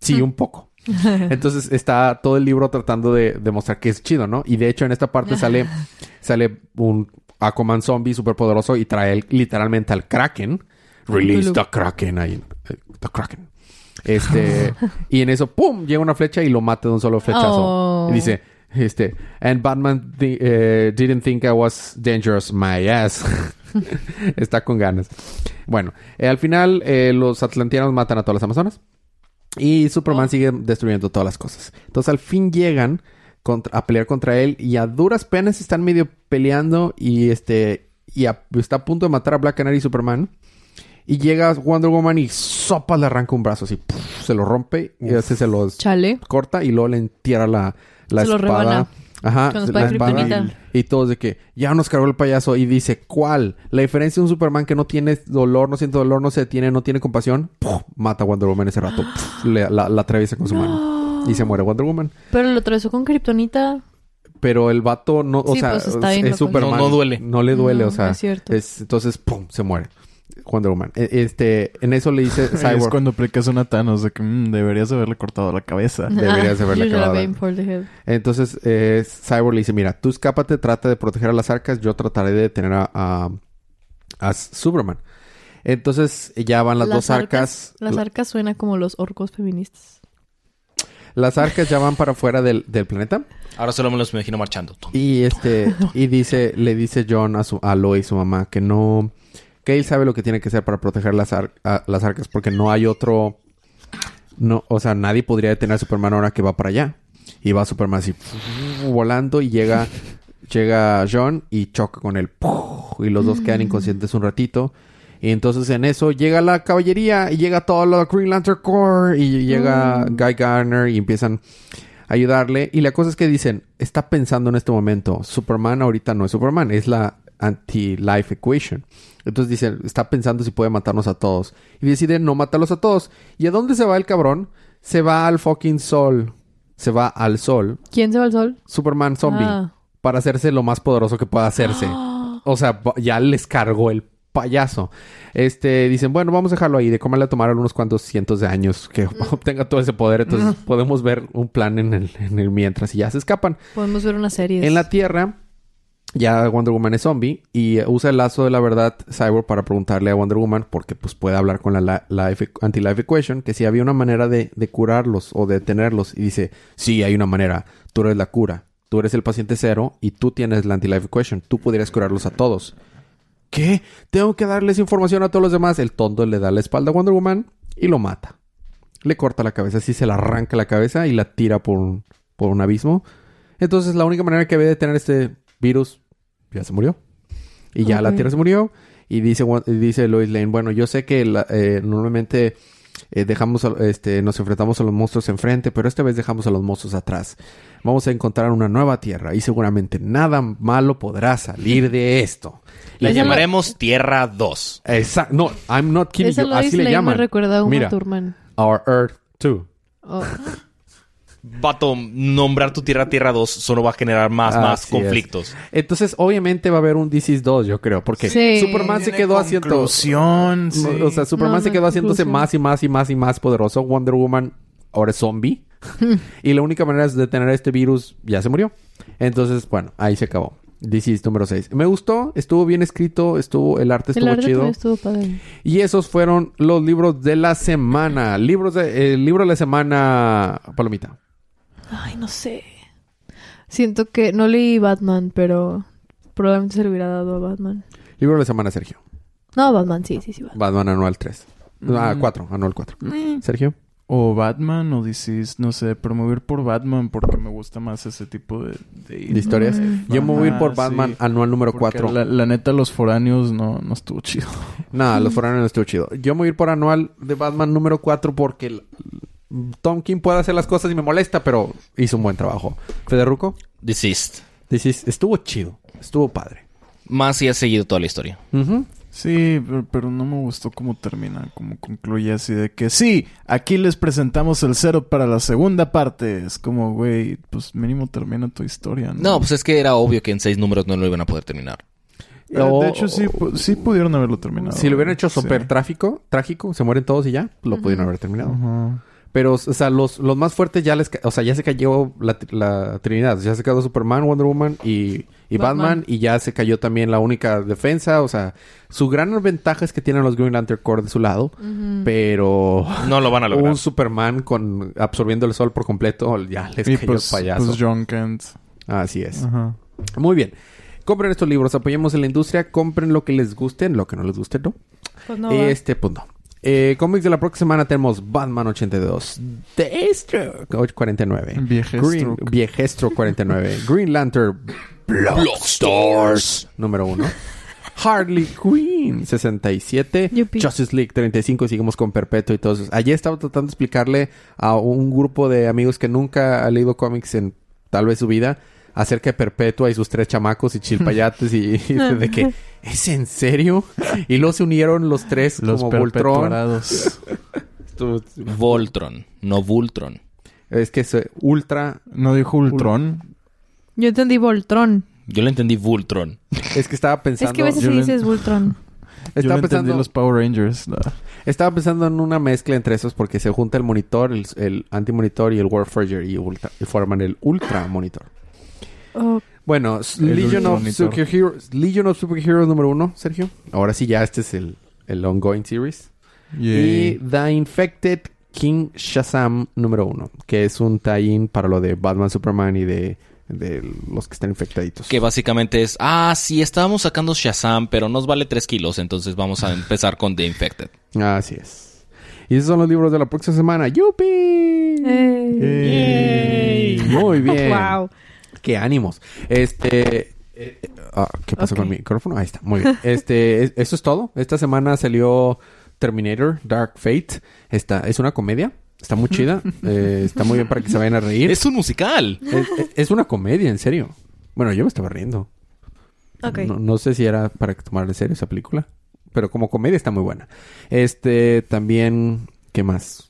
A: Sí, un poco. Entonces está todo el libro tratando de demostrar que es chido, ¿no? Y de hecho en esta parte sale, sale un Aquaman zombie súper poderoso y trae el- literalmente al Kraken. Release the Kraken ahí. The Kraken. Este, y en eso, ¡pum! Llega una flecha y lo mata de un solo flechazo.
C: Oh.
A: Y dice, este, and Batman eh, didn't think I was dangerous, my ass. Está con ganas. Bueno, eh, al final eh, los atlantianos matan a todas las amazonas. Y Superman
C: Oh.
A: sigue destruyendo todas las cosas. Entonces al fin llegan contra- a pelear contra él y a duras penas están medio peleando y este y a- está a punto de matar a Black Canary y Superman. Y llega Wonder Woman y sopa le arranca un brazo así, se lo rompe y ese se los
C: Chale.
A: corta y luego le entierra la, la
C: Se lo
A: espada.
C: rebana.
A: Ajá,
C: Con la espada kriptonita.
A: y todos de que ya nos cargó el payaso y dice, ¿cuál? La diferencia de un Superman que no tiene dolor, no siente dolor, no se detiene, no tiene compasión, mata a Wonder Woman ese rato, la, la atraviesa con su mano y se muere Wonder Woman.
C: Pero lo atravesó con Kryptonita.
A: Pero el vato no, o
C: Sí,
A: sea,
C: pues,
A: es. Superman.
D: No- no duele.
A: No le duele,
C: No,
A: o sea,
C: es cierto.
A: es- entonces, pum, se muere. Wonder Woman. E- Este, en eso le dice
B: Es
A: Cyborg.
B: cuando aplicas una Thanos de que mm, deberías haberle cortado la cabeza.
A: Deberías haberle
C: for the head.
A: Entonces, eh, Cyborg le dice, mira, tú escápate, trata de proteger a las arcas, yo trataré de detener a, a, a Superman. Entonces, ya van las, dos arcas.
C: Las
A: la-
C: arcas suena como los orcos feministas.
A: las arcas ya van para afuera del, del planeta.
D: ahora solo me los imagino marchando.
A: Y este, y dice, le dice John a su, a Lois, su mamá, que no, él sabe lo que tiene que hacer para proteger las, ar- a- las arcas, porque no hay otro, no, o sea, nadie podría detener a Superman ahora que va para allá. Y va Superman así volando y llega, llega John y choca con él. Y los dos quedan inconscientes un ratito. Y entonces en eso llega la caballería y llega todo la Green Lantern Corps y llega Guy Garner y empiezan a ayudarle. Y la cosa es que dicen, está pensando en este momento, Superman ahorita no es Superman, es la anti-life equation. Entonces dicen, está pensando si puede matarnos a todos. Y decide no matarlos a todos. ¿Y a dónde se va el cabrón? Se va al fucking sol. Se va al sol.
C: ¿Quién se va al sol?
A: Superman zombie.
C: Ah.
A: Para hacerse lo más poderoso que pueda hacerse. O sea, ya les cargó el payaso. Este, dicen, bueno, vamos a dejarlo ahí. De cómo le tomaron unos cuantos cientos de años que obtenga todo ese poder. Entonces, podemos ver un plan en el, en el mientras y ya se escapan.
C: Podemos ver una serie.
A: En la Tierra, ya Wonder Woman es zombie y usa el lazo de la verdad Cyborg para preguntarle a Wonder Woman, porque pues puede hablar con la, life- anti-life equation, que si había una manera de, curarlos o de detenerlos. Y dice, sí, hay una manera. Tú eres la cura. Tú eres el paciente cero y tú tienes la anti-life equation. Tú podrías curarlos a todos. ¿Qué? Tengo que darles información a todos los demás. El tonto le da la espalda a Wonder Woman y lo mata. Le corta la cabeza, así se le arranca la cabeza y la tira por por un abismo. Entonces la única manera que había de tener este virus ya se murió. Y ya la. Tierra se murió. Y dice, dice Lois Lane, bueno, yo sé que la- eh, normalmente eh, dejamos, a- este, nos enfrentamos a los monstruos enfrente, pero esta vez dejamos a los monstruos atrás. Vamos a encontrar una nueva Tierra y seguramente nada malo podrá salir de esto.
D: La llamaremos Tierra 2.
A: Exacto. No, I'm not kidding
C: Esa
A: you.
C: Lois
A: Así le llaman.
C: me recuerda a Uma
A: Mira,
C: Thurman.
A: Our Earth 2.
C: Oh.
D: Vato, nombrar tu Tierra Tierra 2 solo va a generar más, más
A: es.
D: conflictos.
A: Entonces, obviamente va a haber un DC's 2, yo creo, porque
C: Sí.
A: Superman se quedó haciendo...
B: sí.
A: O sea, Superman
C: No,
A: se quedó haciéndose más y más y más y más poderoso. Wonder Woman ahora es zombie. y la única manera de detener este virus ya se murió. Entonces, bueno, ahí se acabó. DC es número 6. Me gustó, estuvo bien escrito, estuvo el arte
C: El
A: estuvo
C: arte
A: chido.
C: estuvo padre.
A: Y esos fueron los libros de la semana. Libros de, el libro de la semana, Palomita.
C: Ay, no sé. Siento que no leí Batman, pero probablemente se le hubiera dado a Batman.
A: Libro de la semana, Sergio.
C: No, Batman, sí, sí, sí. Batman.
A: Batman anual 3. Ah,
B: Mm.
A: 4, anual 4. Sergio.
B: O Batman o DC's, no sé, pero me voy a ir por Batman porque me gusta más ese tipo de... De,
A: De historias.
C: Mm.
A: Yo me voy a ir por Batman
B: sí.
A: anual número
B: Porque
A: 4.
B: La, la neta, los foráneos no, no estuvo chido.
A: Nada, los foráneos no estuvo chido. Yo me voy a ir por anual de Batman número 4 porque Tom King puede hacer las cosas y me molesta, pero hizo un buen trabajo. Federuco,
D: Deceased.
A: dices, estuvo chido, estuvo padre.
D: Más si has seguido toda la historia.
B: Sí, pero, pero no me gustó cómo termina, cómo concluye así de que sí, aquí les presentamos el cero para la segunda parte. Es como, güey, pues mínimo termina tu historia. No,
D: No, pues es que era obvio que en seis números no lo iban a poder terminar.
B: Eh, de hecho, sí, sí pudieron haberlo terminado.
A: Si lo hubieran hecho
B: Sí.
A: super tráfico, trágico, se mueren todos y ya, lo pudieron haber terminado.
B: Ajá.
A: Pero, o sea, los, los más fuertes ya les... O sea, ya se cayó la, tri- la Trinidad. Ya se cayó Superman, Wonder Woman y, y Batman.
C: Batman.
A: Y ya se cayó también la única defensa. O sea, su gran ventaja es que tienen los Green Lantern Corps de su lado. Pero...
D: No lo van a lograr.
A: Un Superman con absorbiendo el sol por completo, ya les
B: Y
A: cayó
B: pues,
A: el payaso.
B: pues John Kent.
A: Así es.
B: Ajá.
A: Muy bien. Compren estos libros, apoyemos en la industria, compren lo que les guste, lo que no les guste, no.
C: Pues no
A: este punto. Eh, cómics de la próxima semana tenemos Batman 82, Deathstroke 49,
B: Viejestro.
A: Green, Viejestro 49, Green Lantern
D: Blockstars.
A: número 1, Harley Quinn 67,
C: Yupi.
A: Justice League 35 y seguimos con Perpetuo y todos. Ayer estaba tratando de explicarle a un grupo de amigos que nunca ha leído cómics en tal vez su vida acerca de Perpetua y sus tres chamacos y chilpayates y, y de que ¿es en serio? Y luego se unieron los tres
B: Los
A: como Voltron.
D: Voltron, no Voltron.
A: Es que es ultra...
B: ¿No dijo Ultron?
C: Yo entendí Voltron.
D: Yo le entendí Voltron.
A: Es que estaba pensando...
C: Es que a veces se
B: le-
C: dice Voltron.
B: Yo
A: estaba, pensando
B: los Power Rangers. no.
A: estaba pensando en una mezcla entre esos porque se junta el monitor, el, el anti-monitor y el Warforger y, ultra- y forman el ultra monitor. Bueno, Legion of. Superheroes, Legion of Superheroes número uno, Sergio. Ahora sí, ya este es el, el ongoing series. Y. The Infected King Shazam número uno, que es un tie-in para lo de Batman, Superman y de, de los que están infectaditos.
D: Que básicamente es, ah, sí, estábamos sacando Shazam, pero nos vale 3 kilos, entonces vamos a empezar con The Infected.
A: Así es. Y esos son los libros de la próxima semana. ¡Yupi!
B: Yay.
A: Muy bien.
C: wow.
A: Qué ánimos. Este. eh, ah, ¿Qué pasó con mi micrófono? Ahí está. Muy bien. Este, es- eso es todo. Esta semana salió Terminator Dark Fate. Esta es una comedia. Está muy chida. Eh, está muy bien para que se vayan a reír. Es,
D: un musical.
A: es- es una comedia, en serio. Bueno, yo me estaba riendo. No, no sé si era para tomar en serio esa película. Pero como comedia está muy buena. Este, también. ¿Qué más?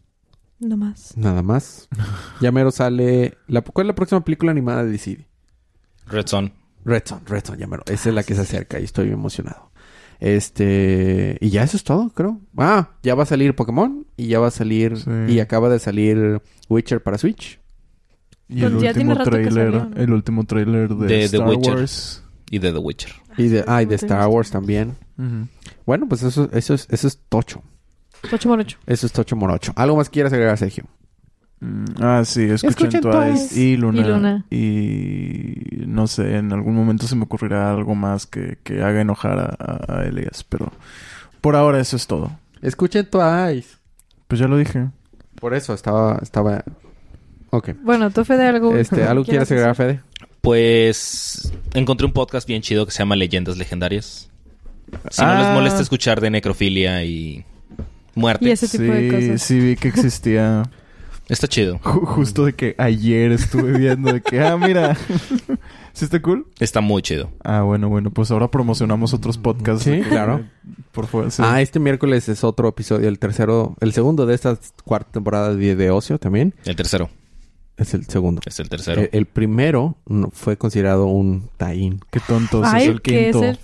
C: No más.
A: Nada más. Ya mero sale. La, ¿Cuál es la próxima película animada de DC?
D: Red Son.
A: Red Son, Red Son, ya mero. Esa es la que se acerca y estoy emocionado. Este. Y ya eso es todo, creo. Ah, ya va a salir Pokémon y ya va a salir.
B: Sí.
A: Y acaba de salir Witcher para Switch.
B: Y el
C: Pues ya
B: último
C: rato que
B: trailer,
C: salió, ¿no?
B: el último trailer de,
D: De The
B: Star
D: Witcher.
B: Wars.
D: Y de The Witcher.
A: Y de, ah, y de
C: No te
A: Star Wars también. Bueno, pues eso, eso, es, eso es tocho.
C: Ocho por ocho.
A: Eso es tocho morocho. ¿Algo más quieras agregar, Sergio?
B: Mm, Ah, sí, escuchen
C: Escuchen
B: Twice
C: Twice.
B: y Luna.
C: Y Luna.
B: Y no sé, en algún momento se me ocurrirá algo más que, que haga enojar a, a- a Elias, pero por ahora eso es todo.
A: Escuchen Twice.
B: Pues ya lo dije.
A: Por eso estaba... estaba... Ok.
C: Bueno, tú, Fede, algo...
A: Este, ¿Algo quieres agregar, Fede?
D: Pues encontré un podcast bien chido que se llama Leyendas Legendarias. Si no les
B: Ah.
D: molesta escuchar de necrofilia y muerte,
C: Y ese tipo de
B: sí,
C: cosas.
B: sí vi que existía.
D: está chido.
B: Ju- Justo de que ayer estuve viendo de que, ah, mira. ¿Sí está cool?
D: Está muy chido.
B: Ah, bueno, bueno, pues ahora promocionamos otros podcasts.
A: Sí, claro.
B: Por favor, sí.
A: Ah, este miércoles es otro episodio, el tercero, el segundo de esta cuarta temporada de, de Ocio también.
D: El tercero.
A: Es el segundo.
D: Es el tercero.
A: El, el primero fue considerado un taín.
B: Qué tontos,
C: Ay,
B: es el
C: que es
B: quinto.
C: el...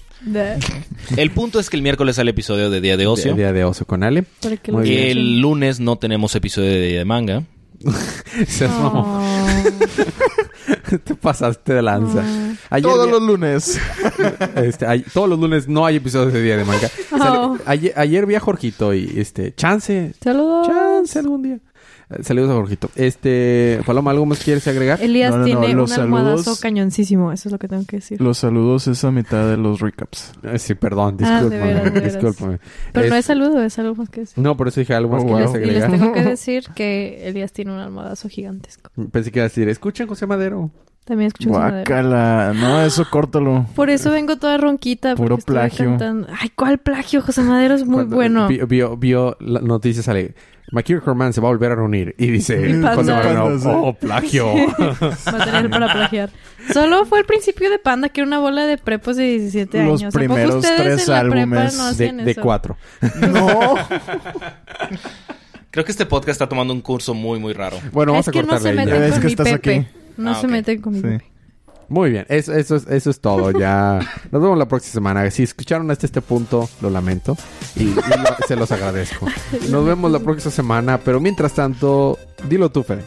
D: El punto es que el miércoles sale episodio de Día de Ocio.
A: Día de Ocio con Ale. Muy bien.
D: El lunes no tenemos episodio de Día de Manga.
A: Se.
C: Oh.
A: Te pasaste de lanza.
C: Oh.
A: Ayer,
B: Todos
A: vi-
B: los lunes.
A: este, todos los lunes no hay episodios de Día de Manga.
C: Oh.
A: Ayer, ayer vi a Jorgito y este, chance,
C: Saludos.
A: chance algún día. Saludos a Jorgito. Este, Paloma, ¿algo más quieres agregar?
C: Elías
B: No, no, no,
C: tiene un almohadazo
B: saludos-
C: cañoncísimo. Eso es lo que tengo que decir.
B: Los saludos es a mitad de los recaps.
A: Eh, Sí, perdón,
C: Ah, de
A: discúlpame.
C: veras, de veras.
A: discúlpame.
C: Pero no
A: Es-
C: saludo, es algo más que decir.
A: No, por eso dije algo más
B: Oh,
A: que
B: wow.
A: quieres
C: Y les
A: agregar.
C: tengo que decir que Elías tiene un almohadazo gigantesco.
A: Pensé que iba a decir, escuchen José Madero.
C: También escucho su madera.
B: Guácala. No, eso córtalo.
C: Por eso vengo toda ronquita.
B: Puro plagio.
C: cantando. Ay, ¿cuál plagio? José Madero es muy
A: Cuando
C: bueno.
A: Vio, vio, vio la noticia, sale, McKeer Corman se va a volver a reunir. Y dice. José Madero, oh, plagio.
C: Material para plagiar. Solo fue el principio de Panda, que era una bola de prepos de 17
B: Los
C: años. ¿A poco
B: primeros tres álbumes
C: no
A: de, de cuatro.
B: No.
D: Creo que este podcast está tomando un curso muy, muy raro.
A: Bueno, vamos
C: es
A: a
C: no
A: cortarle
C: se
A: ya.
B: Ves
C: con
B: que estás
C: Pepe.
B: aquí.
C: No
D: Ah,
C: se meten con mi
B: Sí.
C: Pepe.
A: Muy bien, eso, eso, es- eso es todo. Ya nos vemos la próxima semana. Si escucharon hasta este punto, lo lamento y, y lo- se los agradezco. Nos vemos la próxima semana, pero mientras tanto, dilo tú, Fede.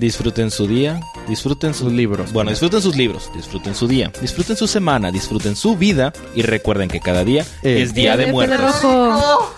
D: Disfruten su día, disfruten sus
A: Sus libros.
D: Bueno, disfruten sus libros, disfruten su día, disfruten su semana, disfruten su vida y recuerden que cada día
A: Eh.
D: es día de muertos.
C: Rojo.